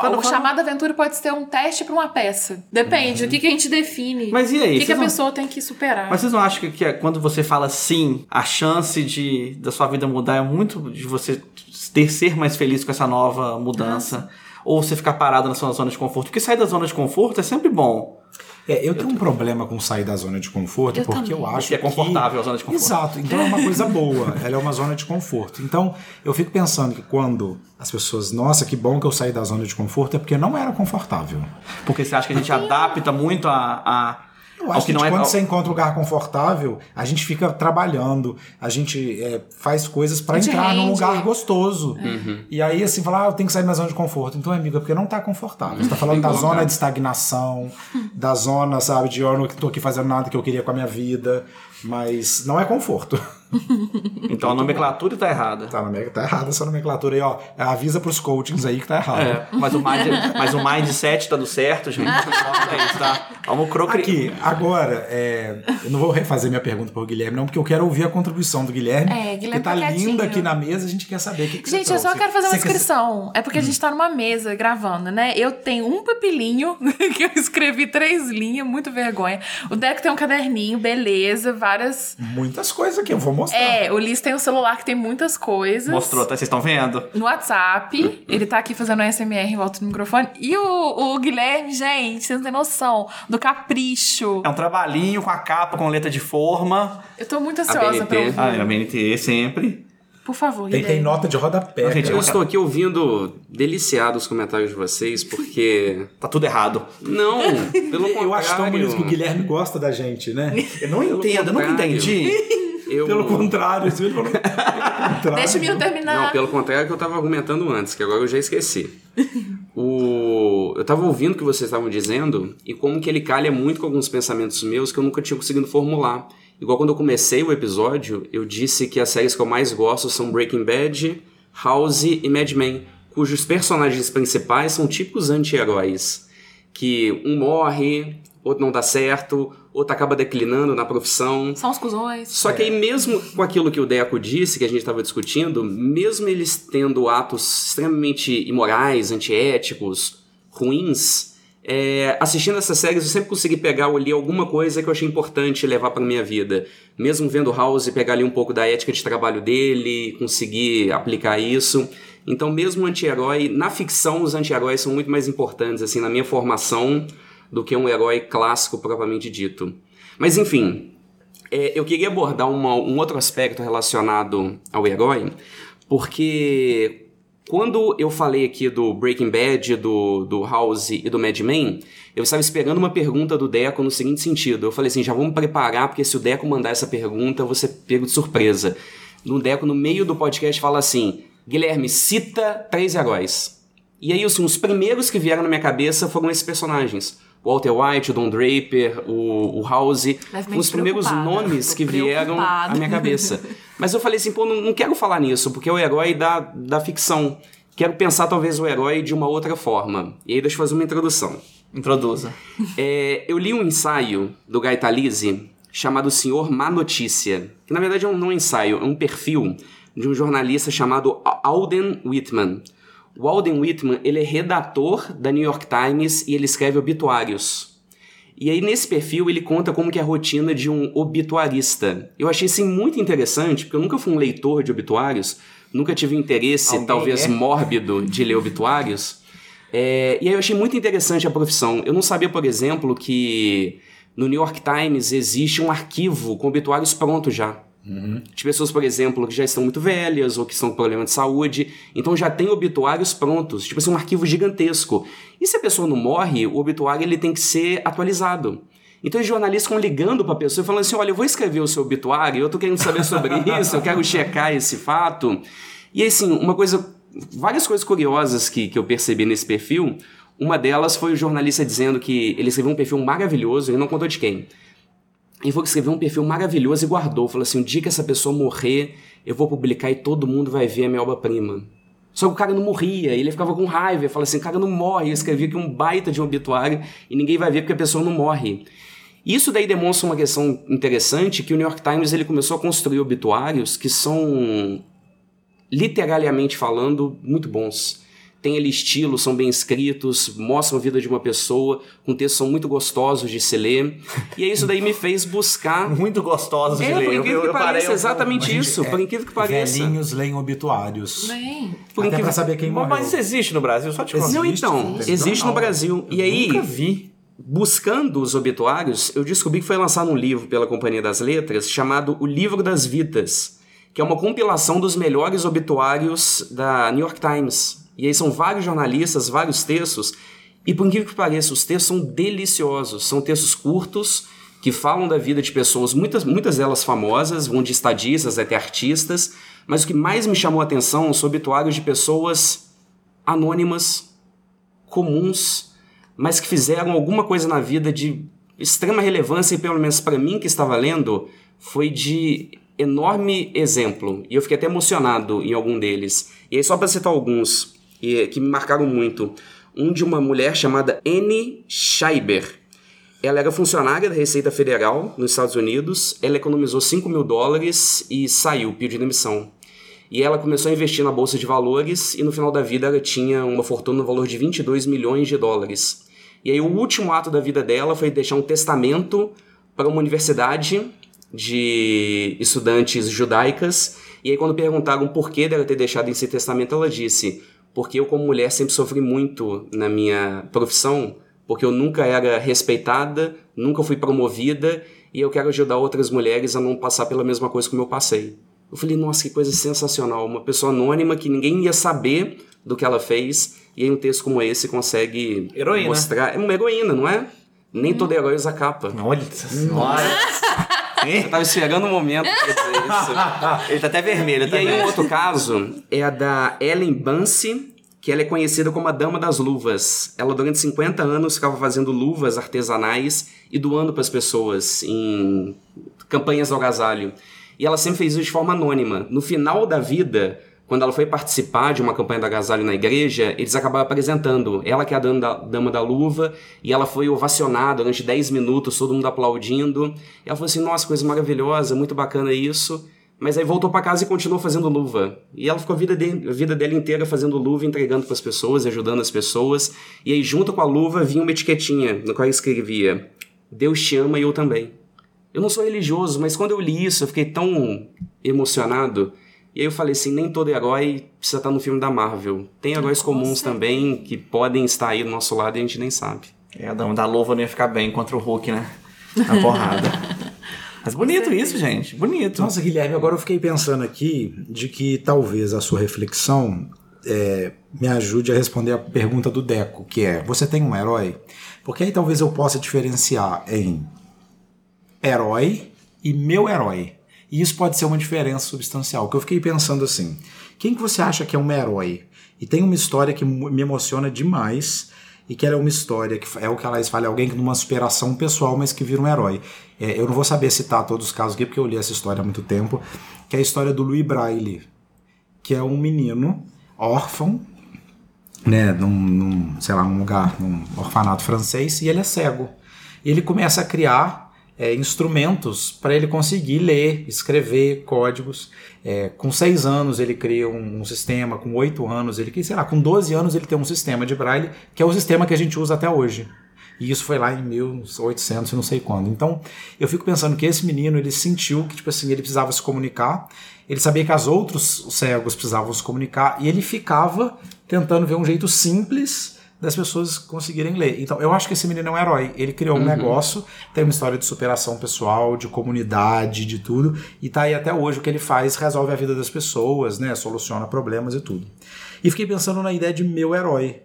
S1: Quando
S2: o
S1: fala-
S2: chamada aventura pode ser um teste pra uma peça. Depende do que, que a gente define.
S1: Mas e aí,
S2: O que, que a
S1: não-
S2: pessoa tem que superar.
S1: Mas vocês não acham que, que é- quando você fala sim, a chance de da sua vida mudar é muito de você ter ser mais feliz com essa nova mudança? Ou você ficar parado na sua zona de conforto? Porque sair da zona de conforto é sempre bom.
S4: É, eu tenho um problema com sair da zona de conforto,
S2: Eu
S4: porque eu
S2: também.
S4: acho
S1: Porque é
S4: que-
S1: confortável a zona de conforto.
S4: Exato, então é uma coisa boa, ela é uma zona de conforto. Então, eu fico pensando que quando as pessoas, nossa, que bom que eu saí da zona de conforto, é porque não era confortável.
S1: Porque você acha que a gente adapta muito a, a
S4: Eu acho que,
S1: que não é
S4: quando
S1: ao-
S4: você encontra um lugar confortável, a gente fica trabalhando, a gente é, faz coisas pra
S2: A gente
S4: entrar num
S2: rende.
S4: lugar gostoso. E aí, assim, falar, ah, eu tenho que sair da minha zona de conforto. Então, amigo, é porque não tá confortável. Você tá falando da zona de estagnação, da zona, sabe, de eu não tô aqui fazendo nada que eu queria com a minha vida. Mas não é conforto.
S1: Então a nomenclatura tá errada.
S4: Tá, tá errada essa nomenclatura aí, ó. Avisa pros coachings aí que tá errado.
S1: É, mas o, mind, mas o mindset tá do certo, gente. Não é isso, tá? Vamos crocri...
S4: Aqui, agora, é, eu não vou refazer minha pergunta pro Guilherme, não, porque eu quero ouvir a contribuição do Guilherme.
S2: É, Guilherme
S4: que tá
S2: tá
S4: linda aqui na mesa, a gente quer saber o que, que
S2: Gente,
S4: você
S2: eu só quero fazer uma
S4: Você quer-
S2: inscrição. É porque a gente tá numa mesa gravando, né? Eu tenho um papelinho que eu escrevi três linhas, muito vergonha. O Deco tem um caderninho, beleza, várias.
S4: Muitas coisas aqui, eu vou mostrar.
S2: É, o Liz tem um celular que tem muitas coisas.
S1: Mostrou, tá? Vocês estão vendo?
S2: No WhatsApp, ele tá aqui fazendo um SMR em volta do microfone. E o, o Guilherme, gente, vocês não têm noção do capricho.
S1: É um trabalhinho com a capa, com letra de forma.
S2: Eu tô muito ansiosa
S3: BNT.
S2: pra ouvir.
S1: Ah, é a BNT sempre.
S2: Por favor,
S4: Tem,
S2: Guilherme.
S4: tem nota de rodapé.
S1: Não, gente.
S3: Eu estou aqui ouvindo deliciado os comentários de vocês, porque.
S1: Tá tudo errado.
S3: Não, pelo contrário.
S4: Eu acho tão bonito que o Guilherme gosta da gente, né?
S1: Eu não entendo, eu nunca entendi.
S3: Eu...
S4: Pelo contrário, você falou. Contrário.
S2: Deixa o meu terminar.
S3: Não, pelo contrário que eu tava argumentando antes, que agora eu já esqueci. O... Eu tava ouvindo o que vocês estavam dizendo e como que ele calha muito com alguns pensamentos meus que eu nunca tinha conseguido formular. Igual quando eu comecei o episódio, eu disse que as séries que eu mais gosto são Breaking Bad, House e Mad Men, cujos personagens principais são típicos anti-heróis. Que um morre, outro não dá certo, outro acaba declinando na profissão.
S2: São os cuzões.
S3: Só que aí, mesmo com aquilo que o Deco disse, que a gente estava discutindo, mesmo eles tendo atos extremamente imorais, antiéticos, ruins, é, assistindo essas séries eu sempre consegui pegar ali alguma coisa que eu achei importante levar para minha vida. Mesmo vendo House, pegar ali um pouco da ética de trabalho dele, conseguir aplicar isso. Então, mesmo anti-herói, na ficção, os anti-heróis são muito mais importantes, assim, na minha formação, do que um herói clássico propriamente dito. Mas, enfim, é, eu queria abordar uma- um outro aspecto relacionado ao herói, porque quando eu falei aqui do Breaking Bad, do, do House e do Mad Men, eu estava esperando uma pergunta do Deco no seguinte sentido. Eu falei assim, já vamos preparar, porque se o Deco mandar essa pergunta, você pego de surpresa. No Deco, no meio do podcast, fala assim, Guilherme, cita três heróis. E aí, assim, os primeiros que vieram na minha cabeça foram esses personagens. Walter White, o Don Draper, o, o House. Foram os primeiros nomes que vieram à minha cabeça. Mas eu falei assim, pô, não, não quero falar nisso, porque é o herói da, da ficção. Quero pensar talvez o herói de uma outra forma. E aí deixa eu fazer uma introdução.
S1: Introduza.
S3: É, eu li um ensaio do Guy Talese chamado Senhor Má Notícia, que na verdade é um, não é um ensaio, é um perfil de um jornalista chamado Alden Whitman. O Alden Whitman ele é redator da New York Times e ele escreve obituários. E aí nesse perfil ele conta como que é a rotina de um obituarista. Eu achei isso muito interessante, porque eu nunca fui um leitor de obituários, nunca tive interesse
S1: Alguém
S3: talvez
S1: é?
S3: mórbido de ler obituários. É, e aí eu achei muito interessante a profissão. Eu não sabia, por exemplo, que no New York Times existe um arquivo com obituários prontos já. De pessoas, por exemplo, que já estão muito velhas ou que estão com problema de saúde. Então já tem obituários prontos. Tipo assim, um arquivo gigantesco. E se a pessoa não morre, o obituário ele tem que ser atualizado. Então os jornalistas ficam ligando para a pessoa e falando assim: olha, eu vou escrever o seu obituário, eu tô querendo saber sobre isso, eu quero checar esse fato. E assim, uma coisa. Várias coisas curiosas que, que eu percebi nesse perfil. Uma delas foi o jornalista dizendo que ele escreveu um perfil maravilhoso, ele não contou de quem. Ele falou que escreveu um perfil maravilhoso e guardou. Falou assim: um dia que essa pessoa morrer, eu vou publicar e todo mundo vai ver a minha obra-prima. Só que o cara não morria, ele ficava com raiva, ele falava assim: o cara não morre. Eu escrevi aqui um baita de um obituário e ninguém vai ver porque a pessoa não morre. Isso daí demonstra uma questão interessante que o New York Times ele começou a construir obituários que são literariamente falando, muito bons. Tem ali estilo, são bem escritos, mostram a vida de uma pessoa, com textos são muito gostosos de se ler. E isso daí me fez buscar.
S1: Muito gostosos de
S3: É,
S1: ler.
S3: por
S1: Eu-
S3: incrível
S1: eu
S3: que pareça,
S1: parei um-
S3: exatamente
S4: gente,
S3: isso.
S4: é,
S3: Por incrível que pareça.
S4: Velhinhos leem obituários.
S2: Nem.
S3: Por
S4: Até
S3: incrível-
S4: pra saber quem morreu.
S1: mas isso existe no Brasil? Só te
S4: Existe.
S1: contar.
S3: Não, então,
S4: existe.
S3: existe no Brasil. E aí,
S1: Nunca vi.
S3: buscando os obituários, eu descobri que foi lançado um livro pela Companhia das Letras chamado O Livro das Vidas, que é uma compilação dos melhores obituários da New York Times. E aí são vários jornalistas, vários textos, e por incrível que pareça, os textos são deliciosos. São textos curtos que falam da vida de pessoas, muitas, muitas delas famosas, vão de estadistas até artistas, mas o que mais me chamou a atenção são obituários de pessoas anônimas, comuns, mas que fizeram alguma coisa na vida de extrema relevância e pelo menos para mim que estava lendo foi de enorme exemplo e eu fiquei até emocionado em algum deles. E aí só para citar alguns e, que me marcaram muito, um de uma mulher chamada Anne Scheiber. Ela era funcionária da Receita Federal nos Estados Unidos. Ela economizou 5 mil dólares e saiu, pediu demissão. E ela começou a investir na bolsa de valores e no final da vida ela tinha uma fortuna no valor de 22 milhões de dólares. E aí o último ato da vida dela foi deixar um testamento para uma universidade de estudantes judaicas. E aí quando perguntaram por que dela ter deixado esse testamento, ela disse: "Porque eu como mulher sempre sofri muito na minha profissão, porque eu nunca era respeitada, nunca fui promovida e eu quero ajudar outras mulheres a não passar pela mesma coisa como eu passei." Eu falei, nossa, que coisa sensacional. Uma pessoa anônima que ninguém ia saber do que ela fez. E aí um texto como esse consegue
S1: Heroína.
S3: mostrar. É uma heroína, não é? Nem todo herói usa capa.
S1: Olha senhora.
S3: Eu tava esperando um momento pra dizer isso.
S1: Ele tá até vermelho
S3: E aí
S1: também.
S3: um outro caso é a da Ellen Bunce, que ela é conhecida como a Dama das Luvas. Ela durante 50 anos ficava fazendo luvas artesanais e doando para as pessoas em campanhas do agasalho. E ela sempre fez isso de forma anônima. No final da vida, quando ela foi participar de uma campanha do agasalho na igreja, eles acabaram apresentando ela que é a dama da, dama da luva, e ela foi ovacionada durante 10 minutos, todo mundo aplaudindo. E ela falou assim: nossa, coisa maravilhosa, muito bacana isso. Mas aí voltou para casa e continuou fazendo luva. E ela ficou a vida, de, a vida dela inteira fazendo luva, entregando para as pessoas, ajudando as pessoas. E aí, junto com a luva, vinha uma etiquetinha no qual escrevia: Deus te ama e eu também. Eu não sou religioso, mas quando eu li isso, eu fiquei tão emocionado. E aí eu falei assim: nem todo herói precisa estar no filme da Marvel. Tem heróis comuns também que podem estar aí do nosso lado e a gente nem sabe.
S1: É, a dama da luva não ia ficar bem contra o Hulk, né? Na porrada. Mas bonito isso, gente. Bonito.
S4: Nossa, Guilherme, agora eu fiquei pensando aqui de que talvez a sua reflexão é, me ajude a responder a pergunta do Deco, que é: você tem um herói? Porque aí talvez eu possa diferenciar em herói e meu herói. E isso pode ser uma diferença substancial. Que eu fiquei pensando assim: quem que você acha que é um herói? E tem uma história que me emociona demais e que ela é uma história que é o que ela fala, é alguém que numa superação pessoal, mas que vira um herói. É, eu não vou saber citar todos os casos aqui, porque eu li essa história há muito tempo, que é a história do Louis Braille, que é um menino órfão, né, num, num, sei lá, num lugar, num orfanato francês, e ele é cego. E ele começa a criar é, instrumentos para ele conseguir ler, escrever códigos. É, com seis anos ele cria um, um, sistema, com oito anos ele cria, sei lá, com 12 anos ele tem um sistema de braille, que é o sistema que a gente usa até hoje. E isso foi lá em 1800 e não sei quando. Então, eu fico pensando que esse menino, ele sentiu que, tipo assim, ele precisava se comunicar, ele sabia que as outros cegos precisavam se comunicar, e ele ficava tentando ver um jeito simples das pessoas conseguirem ler. Então, eu acho que esse menino é um herói. Ele criou um uhum. negócio, tem uma história de superação pessoal, de comunidade, de tudo, e tá aí até hoje o que ele faz resolve a vida das pessoas, né? Soluciona problemas e tudo. E fiquei pensando na ideia de meu herói.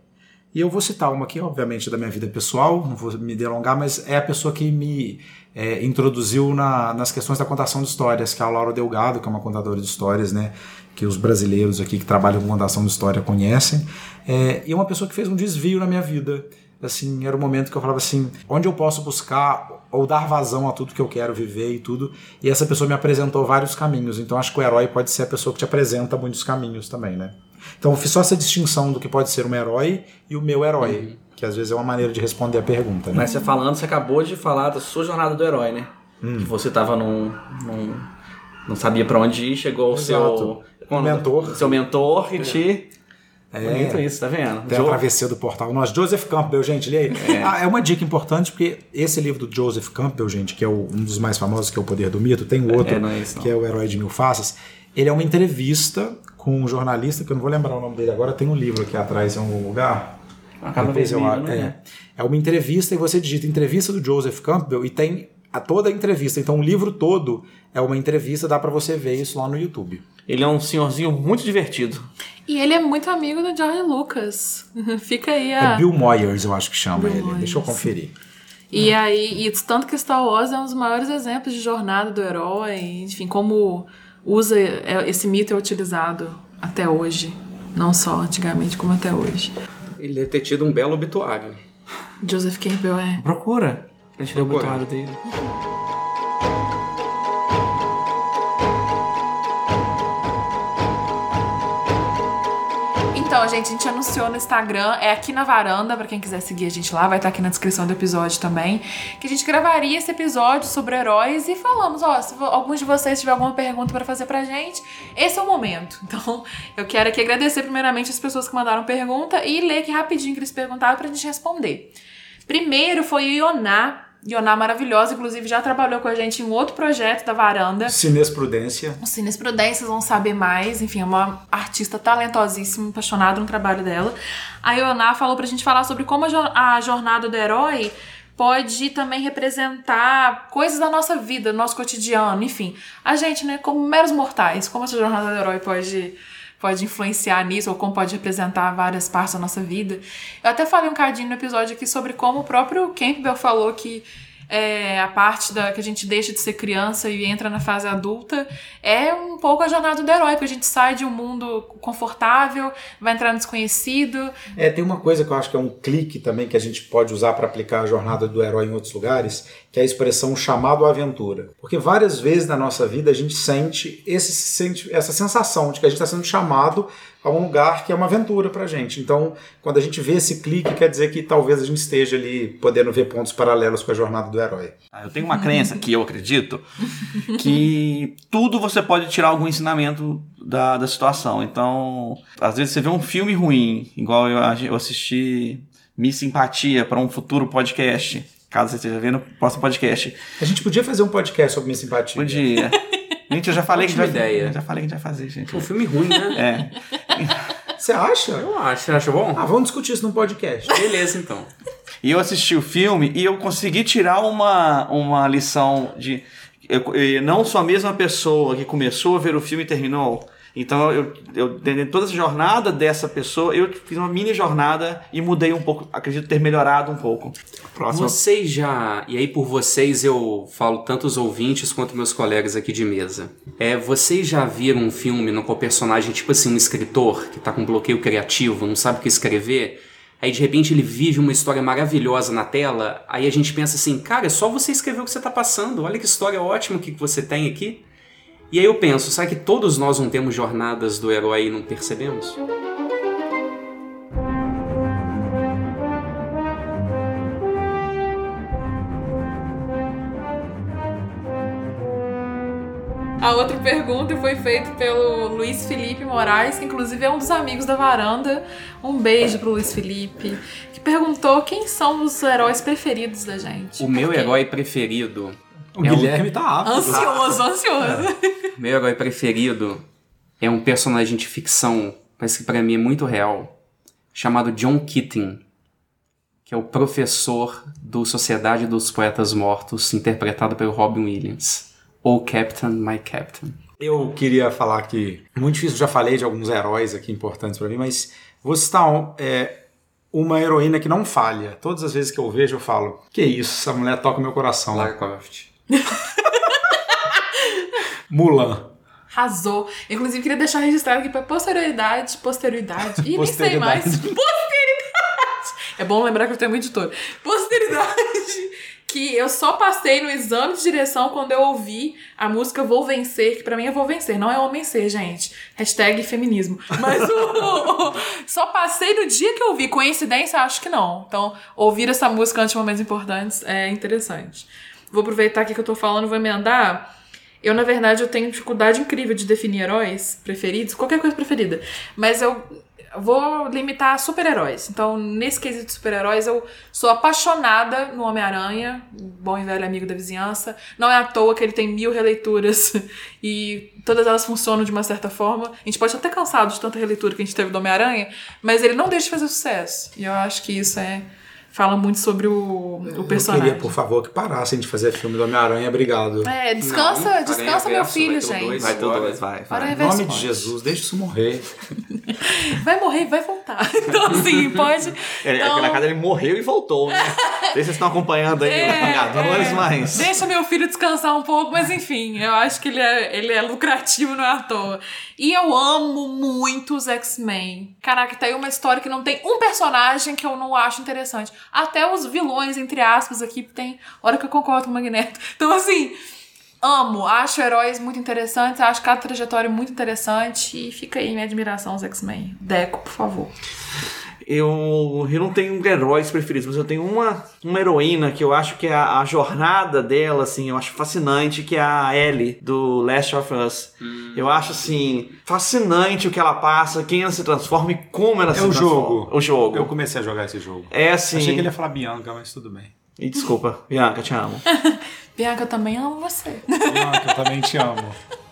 S4: E eu vou citar uma aqui, obviamente, da minha vida pessoal, não vou me delongar, mas é a pessoa que me é, introduziu na, nas questões da contação de histórias, que é a Laura Delgado, que é uma contadora de histórias, né? Que os brasileiros aqui que trabalham com contação de história conhecem. É, e é uma pessoa que fez um desvio na minha vida. Assim, era o um momento que eu falava assim, onde eu posso buscar ou dar vazão a tudo que eu quero viver e tudo. E essa pessoa me apresentou vários caminhos. Então acho que o herói pode ser a pessoa que te apresenta muitos caminhos também, né? Então eu fiz só essa distinção do que pode ser um herói e o meu herói, uhum. que às vezes é uma maneira de responder a pergunta. Né?
S1: Mas você falando, você acabou de falar da sua jornada do herói, né? Hum. Que você tava num, num não sabia para onde ir, chegou ao seu. Quando-
S4: mentor.
S1: Seu mentor que te.
S4: É.
S1: Bonito isso, tá vendo?
S4: Tem a
S1: Jo-
S4: travessia do portal. Nós, Joseph Campbell, gente, lê aí. Ah, é uma dica importante, porque esse livro do Joseph Campbell, gente, que é o- um dos mais famosos, que é O Poder do Mito, tem outro,
S1: É, não é esse, não.
S4: que é O Herói de Mil Faces. Ele é uma entrevista com um jornalista, que eu não vou lembrar o nome dele agora, tem um livro aqui atrás em algum lugar.
S1: Acaba
S4: Depois eu-
S1: vermelho,
S4: é.
S1: né?
S4: é uma entrevista e você digita entrevista do Joseph Campbell e tem a toda a entrevista. Então o livro todo é uma entrevista, dá pra você ver isso lá no YouTube.
S1: Ele é um senhorzinho muito divertido.
S2: E ele é muito amigo do George Lucas. Fica aí
S4: É
S2: a.
S4: Bill Moyers, eu acho que chama
S2: Bill
S4: ele.
S2: Moyers.
S4: Deixa eu conferir.
S2: E aí, e tanto que Star Wars é um dos maiores exemplos de jornada do herói, enfim, como usa é, esse mito é utilizado até hoje, não só antigamente como até hoje.
S3: Ele deve ter tido um belo obituário.
S2: Joseph Campbell é.
S1: Procura. Pra gente ler o
S3: Procura.
S1: obituário dele.
S2: Então, gente, a gente anunciou no Instagram, é aqui na varanda, pra quem quiser seguir a gente lá, vai estar aqui na descrição do episódio também, que a gente gravaria esse episódio sobre heróis e falamos, ó, se alguns de vocês tiver alguma pergunta pra fazer pra gente, esse é o momento. Então, eu quero aqui agradecer primeiramente as pessoas que mandaram pergunta e ler aqui rapidinho que eles perguntaram pra gente responder. Primeiro foi o Ioná, Ioná maravilhosa, inclusive já trabalhou com a gente em outro projeto da varanda.
S4: Cinesprudência.
S2: Os Cines Prudências vão saber mais. Enfim, é uma artista talentosíssima, apaixonada no trabalho dela. A Ioná falou pra gente falar sobre como a jornada do herói pode também representar coisas da nossa vida, do nosso cotidiano, enfim. A gente, né, como meros mortais, como essa jornada do herói pode pode influenciar nisso ou como pode representar várias partes da nossa vida. Eu até falei um cadinho no episódio aqui sobre como o próprio Campbell falou que é, a parte da que a gente deixa de ser criança e entra na fase adulta é um pouco a jornada do herói, porque a gente sai de um mundo confortável, vai entrar no desconhecido.
S4: É, tem uma coisa que eu acho que é um clique também que a gente pode usar para aplicar a jornada do herói em outros lugares, que é a expressão chamado à aventura. Porque várias vezes na nossa vida a gente sente, esse, sente essa sensação de que a gente está sendo chamado a um lugar que é uma aventura pra gente. Então, quando a gente vê esse clique, quer dizer que talvez a gente esteja ali podendo ver pontos paralelos com a jornada do herói.
S1: Ah, Eu tenho uma crença que eu acredito que tudo você pode tirar algum ensinamento da, da situação. Então, às vezes você vê um filme ruim, igual eu, eu assisti Miss Simpatia para um futuro podcast. Caso você esteja vendo, próximo podcast.
S4: A gente podia fazer um podcast sobre minha simpatia.
S1: Bom dia. Gente, eu já falei que
S3: Ótima
S1: a gente vai,
S3: ideia.
S1: eu já falei que a gente vai fazer, gente.
S3: Um filme ruim, né?
S1: É.
S4: Você acha?
S3: Eu acho. Você acha bom?
S4: Ah, vamos discutir isso num podcast.
S3: Beleza, então.
S1: E eu assisti o filme e eu consegui tirar uma, uma lição de. Eu, eu não sou a mesma pessoa que começou a ver o filme e terminou. Então, eu, eu, dentro de toda essa jornada dessa pessoa, eu fiz uma mini jornada e mudei um pouco. Acredito ter melhorado um pouco. Próximo.
S3: Vocês já. E aí, por vocês, eu falo tanto os ouvintes quanto meus colegas aqui de mesa. É, vocês já viram um filme no qual o personagem, tipo assim, um escritor que tá com bloqueio criativo, não sabe o que escrever? Aí de repente ele vive uma história maravilhosa na tela, aí a gente pensa assim, cara, é só você escrever o que você tá passando, olha que história ótima que você tem aqui. E aí eu penso, será que todos nós não temos jornadas do herói e não percebemos?
S2: A outra pergunta foi feita pelo Luiz Felipe Moraes, que inclusive é um dos amigos da varanda. Um beijo pro Luiz Felipe, que perguntou quem são os heróis preferidos da gente.
S3: O meu herói preferido.
S4: O
S3: é um-
S4: Guilherme tá ávido.
S2: Ansioso, ansioso.
S3: Meu herói preferido é um personagem de ficção, mas que pra mim é muito real, chamado John Keating, que é o professor do Sociedade dos Poetas Mortos, interpretado pelo Robin Williams. Ou Captain, My Captain.
S4: Eu queria falar que muito difícil, já falei de alguns heróis aqui importantes pra mim, mas vou citar um, é, uma heroína que não falha. Todas as vezes que eu vejo, eu falo: Que isso, essa mulher toca meu coração.
S3: Lara Croft.
S4: Mulan.
S2: Arrasou. Inclusive, queria deixar registrado aqui pra posterioridade, posterioridade. Ih, nem sei mais.
S4: Posteridade.
S2: Posteridade. É bom lembrar que eu tenho um editor. Posteridade. Que eu só passei no exame de direção quando eu ouvi a música Vou Vencer, que pra mim é Vou Vencer, não é Homem Ser, gente. Hashtag feminismo. Mas o, só passei no dia que eu ouvi. Coincidência? Acho que não. Então, ouvir essa música antes de momentos importantes é interessante. Vou aproveitar aqui que eu tô falando, vou emendar. Eu, na verdade, eu tenho dificuldade incrível de definir heróis preferidos, qualquer coisa preferida. Mas eu vou limitar super-heróis. Então, nesse quesito de super-heróis, eu sou apaixonada no Homem-Aranha, bom e velho amigo da vizinhança. Não é à toa que ele tem mil releituras e todas elas funcionam de uma certa forma. A gente pode estar até cansado de tanta releitura que a gente teve do Homem-Aranha, mas ele não deixa de fazer sucesso. E eu acho que isso é fala muito sobre o, o personagem.
S4: Eu queria, por favor, que parassem de fazer filme do Homem-Aranha, obrigado.
S2: É, descansa,
S3: Não,
S2: descansa meu
S3: Verso,
S2: filho,
S3: vai ter
S2: gente.
S3: dois.
S1: Vai tudo dois, vai. vai.
S4: Em nome de
S2: pode.
S4: Jesus, deixa isso morrer.
S2: Vai morrer e vai voltar. Então, assim, pode.
S1: É,
S2: Então-
S1: Na casa ele morreu e voltou, né? Não sei se vocês estão acompanhando aí
S2: É,
S1: os Vingadores,
S2: é.
S1: mas.
S2: Deixa meu filho descansar um pouco, mas enfim, eu acho que ele é, ele é lucrativo, não é à toa. E eu amo muito os X-Men. Caraca, tá aí uma história que não tem um personagem que eu não acho interessante. Até os vilões, entre aspas, aqui, tem hora que eu concordo com o Magneto. Então, assim. Amo, acho heróis muito interessantes, acho cada trajetória muito interessante e fica aí minha admiração aos X-Men. Deco, por favor.
S1: Eu, eu não tenho heróis preferidos, mas eu tenho uma, uma heroína que eu acho que é a, a jornada dela, assim, eu acho fascinante, que é a Ellie, do Last of Us. Eu acho, assim, fascinante o que ela passa, quem ela se transforma e como ela
S4: É
S1: se
S4: o
S1: transforma.
S4: jogo.
S1: O jogo.
S4: Eu comecei a jogar esse jogo.
S1: É assim.
S4: Achei que ele ia falar Bianca, mas tudo bem.
S1: E desculpa, Bianca, te amo.
S2: Bianca, eu também amo você.
S4: Bianca, eu também te amo.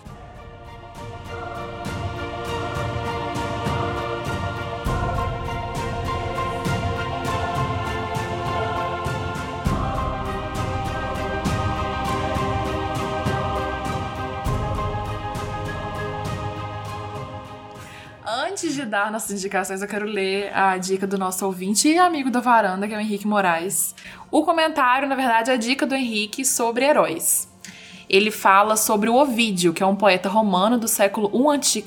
S2: Antes de dar nossas indicações, eu quero ler a dica do nosso ouvinte e amigo da varanda, que é o Henrique Moraes. O comentário, na verdade, é a dica do Henrique sobre heróis. Ele fala sobre o Ovídio, que é um poeta romano do século I a.C.,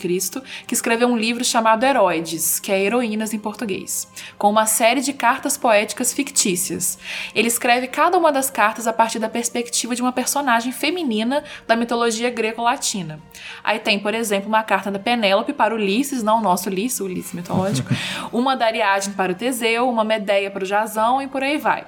S2: que escreveu um livro chamado Heroides, que é Heroínas em português, com uma série de cartas poéticas fictícias. Ele escreve cada uma das cartas a partir da perspectiva de uma personagem feminina da mitologia greco-latina. Aí tem, por exemplo, uma carta da Penélope para Ulisses, não o nosso Ulisses, o Ulisses mitológico, uma da Ariadne para o Teseu, uma Medeia para o Jasão e por aí vai.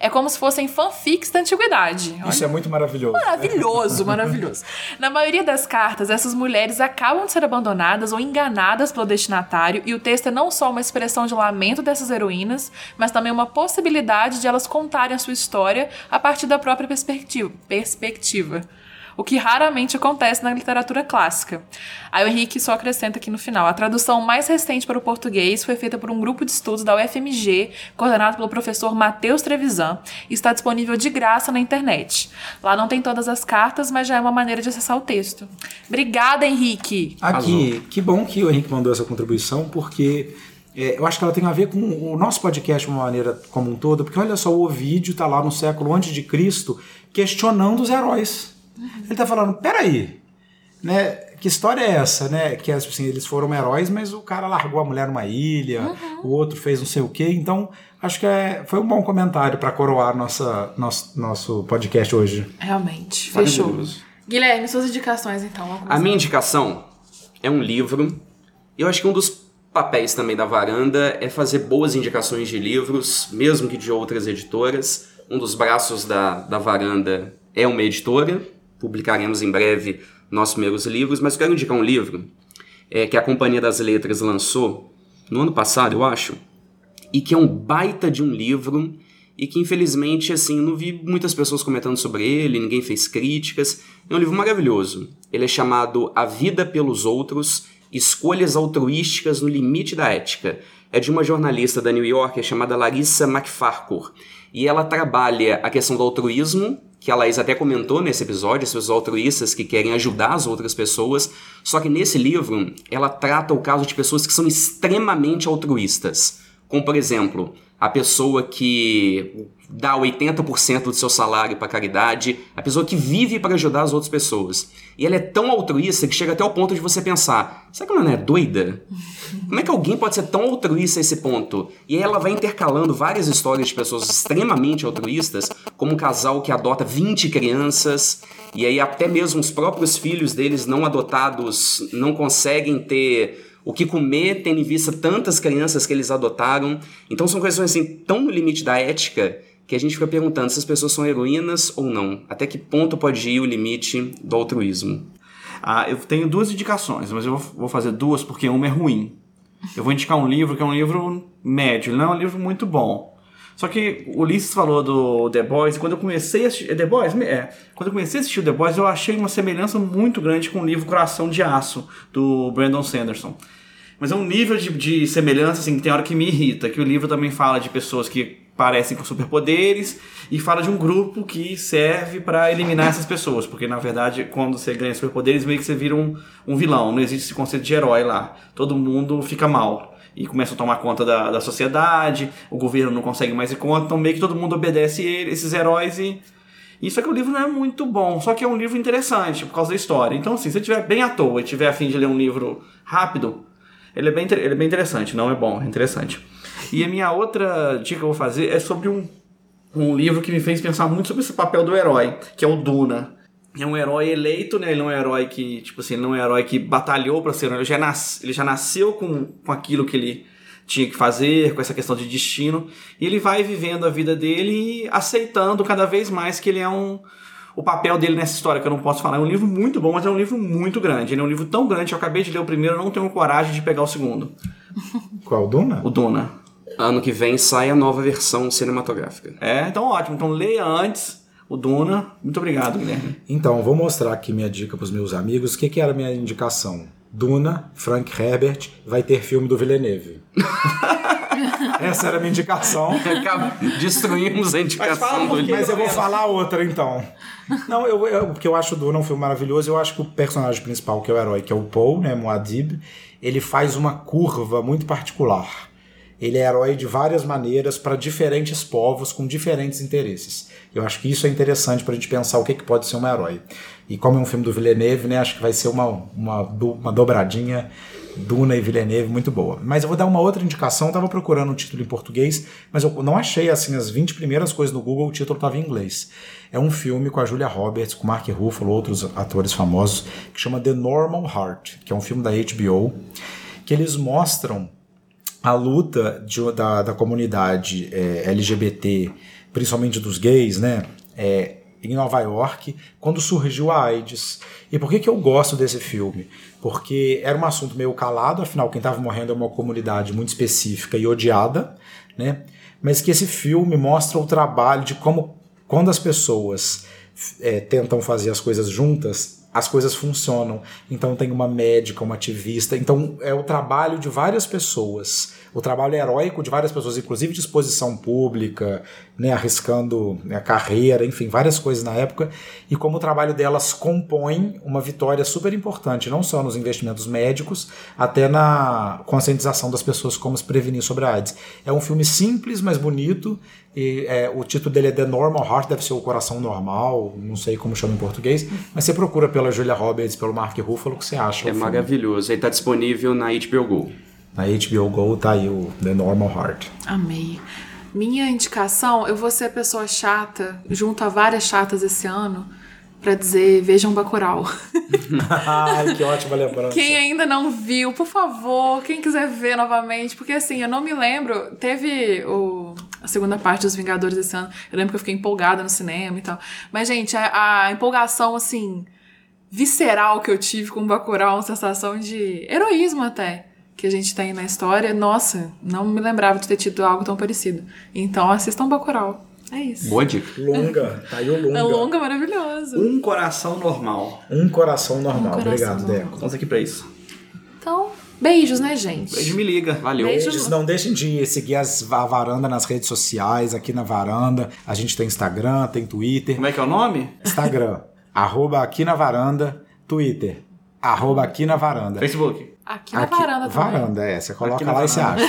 S2: É como se fossem fanfics da antiguidade. Olha
S4: Isso é muito maravilhoso.
S2: Maravilhoso, maravilhoso. Na maioria das cartas, essas mulheres acabam de ser abandonadas ou enganadas pelo destinatário, e o texto é não só uma expressão de lamento dessas heroínas, mas também uma possibilidade de elas contarem a sua história a partir da própria perspectiva. perspectiva. O que raramente acontece na literatura clássica. Aí o Henrique só acrescenta aqui no final. A tradução mais recente para o português foi feita por um grupo de estudos da UFMG, coordenado pelo professor Matheus Trevisan, e está disponível de graça na internet. Lá não tem todas as cartas, mas já é uma maneira de acessar o texto. Obrigada, Henrique!
S4: Aqui, que bom que o Henrique mandou essa contribuição, porque é, eu acho que ela tem a ver com o nosso podcast de uma maneira como um todo, porque olha só, o Ovídio está lá no século antes de Cristo questionando os heróis. Ele está falando, peraí, né? Que história é essa, né? Que assim, eles foram heróis, mas o cara largou a mulher numa ilha, o outro fez não sei o quê. Então, acho que é, foi um bom comentário para coroar nossa, nosso, nosso podcast hoje.
S2: Realmente, fechou. Guilherme, suas indicações então.
S3: A minha indicação é um livro. Eu acho que um dos papéis também da varanda é fazer boas indicações de livros, mesmo que de outras editoras. Um dos braços da, da varanda é uma editora. Publicaremos em breve nossos primeiros livros, mas eu quero indicar um livro é, que a Companhia das Letras lançou no ano passado, eu acho, e que é um baita de um livro e que infelizmente assim não vi muitas pessoas comentando sobre ele, ninguém fez críticas. É um livro maravilhoso. Ele é chamado A Vida pelos Outros: Escolhas altruísticas no limite da ética. É de uma jornalista da New York chamada Larissa McFarquhar. E ela trabalha a questão do altruísmo, que a Laís até comentou nesse episódio, esses altruístas que querem ajudar as outras pessoas. Só que nesse livro, ela trata o caso de pessoas que são extremamente altruístas. Como, por exemplo, a pessoa que dá 80% do seu salário para caridade, a pessoa que vive para ajudar as outras pessoas. E ela é tão altruísta que chega até o ponto de você pensar: será que ela não é doida? Como é que alguém pode ser tão altruísta a esse ponto? E aí ela vai intercalando várias histórias de pessoas extremamente altruístas, como um casal que adota 20 crianças, e aí até mesmo os próprios filhos deles não adotados não conseguem ter o que comer, tendo em vista tantas crianças que eles adotaram. Então são questões assim tão no limite da ética que a gente fica perguntando se as pessoas são heroínas ou não. Até que ponto pode ir o limite do altruísmo?
S1: Ah, eu tenho duas indicações, mas eu vou- fazer duas porque uma é ruim. Eu vou indicar um livro que é um livro médio, não é um livro muito bom. Só que o Ulisses falou do The Boys, e quando eu comecei a assistir. É The Boys? É. Quando eu comecei a assistir o The Boys, eu achei uma semelhança muito grande com o livro Coração de Aço, do Brandon Sanderson. Mas é um nível de, de semelhança, assim, que tem hora que me irrita, que o livro também fala de pessoas que parecem com superpoderes e fala de um grupo que serve pra eliminar essas pessoas, porque na verdade, quando você ganha superpoderes, meio que você vira um, um vilão, não existe esse conceito de herói lá. Todo mundo fica mal e começa a tomar conta da, da sociedade, o governo não consegue mais ir conta, então meio que todo mundo obedece ele, esses heróis e. Isso é que o livro não é muito bom, só que é um livro interessante por causa da história. Então, assim, se você estiver bem à toa e tiver afim de ler um livro rápido, ele é bem, ele é bem interessante, não é bom, é interessante. E a minha outra dica que eu vou fazer é sobre um, um livro que me fez pensar muito sobre esse papel do herói, que é o Duna. É um herói eleito, né? Ele não é um herói que, tipo assim, ele não é um herói que batalhou pra ser um herói. Ele já, nas, ele já nasceu com, com aquilo que ele tinha que fazer, com essa questão de destino. E ele vai vivendo a vida dele e aceitando cada vez mais que ele é um. O papel dele nessa história, que eu não posso falar. É um livro muito bom, mas é um livro muito grande. Ele é um livro tão grande que eu acabei de ler o primeiro não tenho coragem de pegar o segundo.
S4: Qual, Duna?
S1: O Duna.
S3: Ano que vem sai a nova versão cinematográfica.
S1: É, então ótimo. Então leia antes o Duna. Muito obrigado, Guilherme.
S4: Então, vou mostrar aqui minha dica para os meus amigos. O que, que era a minha indicação? Duna, Frank Herbert, vai ter filme do Villeneuve. Essa era a minha indicação.
S3: Destruímos a
S1: Mas
S3: indicação
S1: fala
S3: do.
S4: Mas eu vou falar outra então. Não, eu, eu, porque eu acho o Duna um filme maravilhoso. Eu acho que o personagem principal, que é o herói, que é o Paul, né, Muad'Dib, ele faz uma curva muito particular. Ele é herói de várias maneiras para diferentes povos com diferentes interesses. Eu acho que isso é interessante para a gente pensar o que, que pode ser um herói. E como é um filme do Villeneuve, né, acho que vai ser uma, uma, uma dobradinha Duna e Villeneuve muito boa. Mas eu vou dar uma outra indicação, eu tava procurando o título em português, mas eu não achei assim as 20 primeiras coisas no Google, o título estava em inglês. É um filme com a Julia Roberts, com Mark Ruffalo, outros atores famosos, que chama The Normal Heart, que é um filme da HBO, que eles mostram a luta de- da, da comunidade é, LGBT, principalmente dos gays, né? é, em Nova York, quando surgiu a AIDS. E por que, que eu gosto desse filme? Porque era um assunto meio calado, afinal, quem estava morrendo é uma comunidade muito específica e odiada, né? Mas que esse filme mostra o trabalho de como, quando as pessoas é, tentam fazer as coisas juntas, as coisas funcionam. Então tem uma médica, uma ativista. Então é o trabalho de várias pessoas. O trabalho heróico de várias pessoas, inclusive de exposição pública, né, arriscando a carreira, enfim, várias coisas na época. E como o trabalho delas compõe uma vitória super importante, não só nos investimentos médicos, até na conscientização das pessoas como se prevenir sobre a AIDS. É um filme simples, mas bonito. E é, o título dele é The Normal Heart, deve ser o coração normal, não sei como chama em português, mas você procura pela Julia Roberts, pelo Mark Ruffalo, que você acha.
S3: É maravilhoso. Ele tá disponível na HBO Go.
S4: Na HBO Go tá aí o The Normal Heart.
S2: Amei. Minha indicação, eu vou ser a pessoa chata, junto a várias chatas esse ano, pra dizer vejam Bacurau.
S4: Ai, que ótima lembrança.
S2: Quem ainda não viu, por favor, quem quiser ver novamente, porque assim, eu não me lembro, teve o, a segunda parte dos Vingadores esse ano, eu lembro que eu fiquei empolgada no cinema e tal. Mas, gente, a, a empolgação, assim, visceral que eu tive com o Bacurau, uma sensação de heroísmo até, que a gente tem na história, nossa, não me lembrava de ter tido algo tão parecido. Então, assistam Bacurau. É isso.
S3: Boa dica.
S4: Lunga, tá aí o Lunga.
S2: É longa, maravilhoso.
S1: Um coração normal.
S4: Um coração normal.
S2: Um coração
S4: Obrigado,
S2: normal.
S4: Deco.
S1: Estamos aqui pra isso.
S2: Então, beijos, né, gente?
S1: Beijo, me liga.
S3: Valeu.
S2: Beijo.
S4: Beijos, não deixem de seguir as, a Varanda nas redes sociais, aqui na Varanda. A gente tem Instagram, tem Twitter.
S1: Como é que é o nome?
S4: Instagram, arroba aqui na varanda, Twitter, arroba aqui na varanda.
S1: Facebook.
S2: Aqui na
S4: Aqui-
S2: varanda também.
S4: Varanda, é. Você coloca lá e você acha.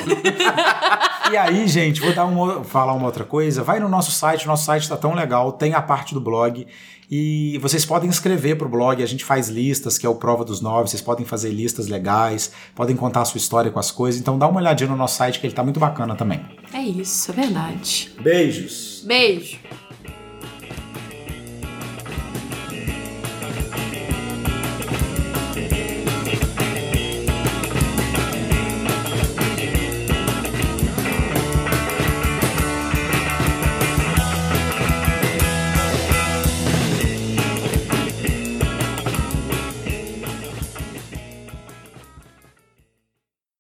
S4: e aí, gente, vou dar um, falar uma outra coisa. Vai no nosso site, o nosso site está tão legal, tem a parte do blog. E vocês podem escrever pro blog, a gente faz listas, que é o Prova dos Nove, vocês podem fazer listas legais, podem contar a sua história com as coisas. Então dá uma olhadinha no nosso site, que ele tá muito bacana também.
S2: É isso, é verdade.
S4: Beijos!
S2: Beijo.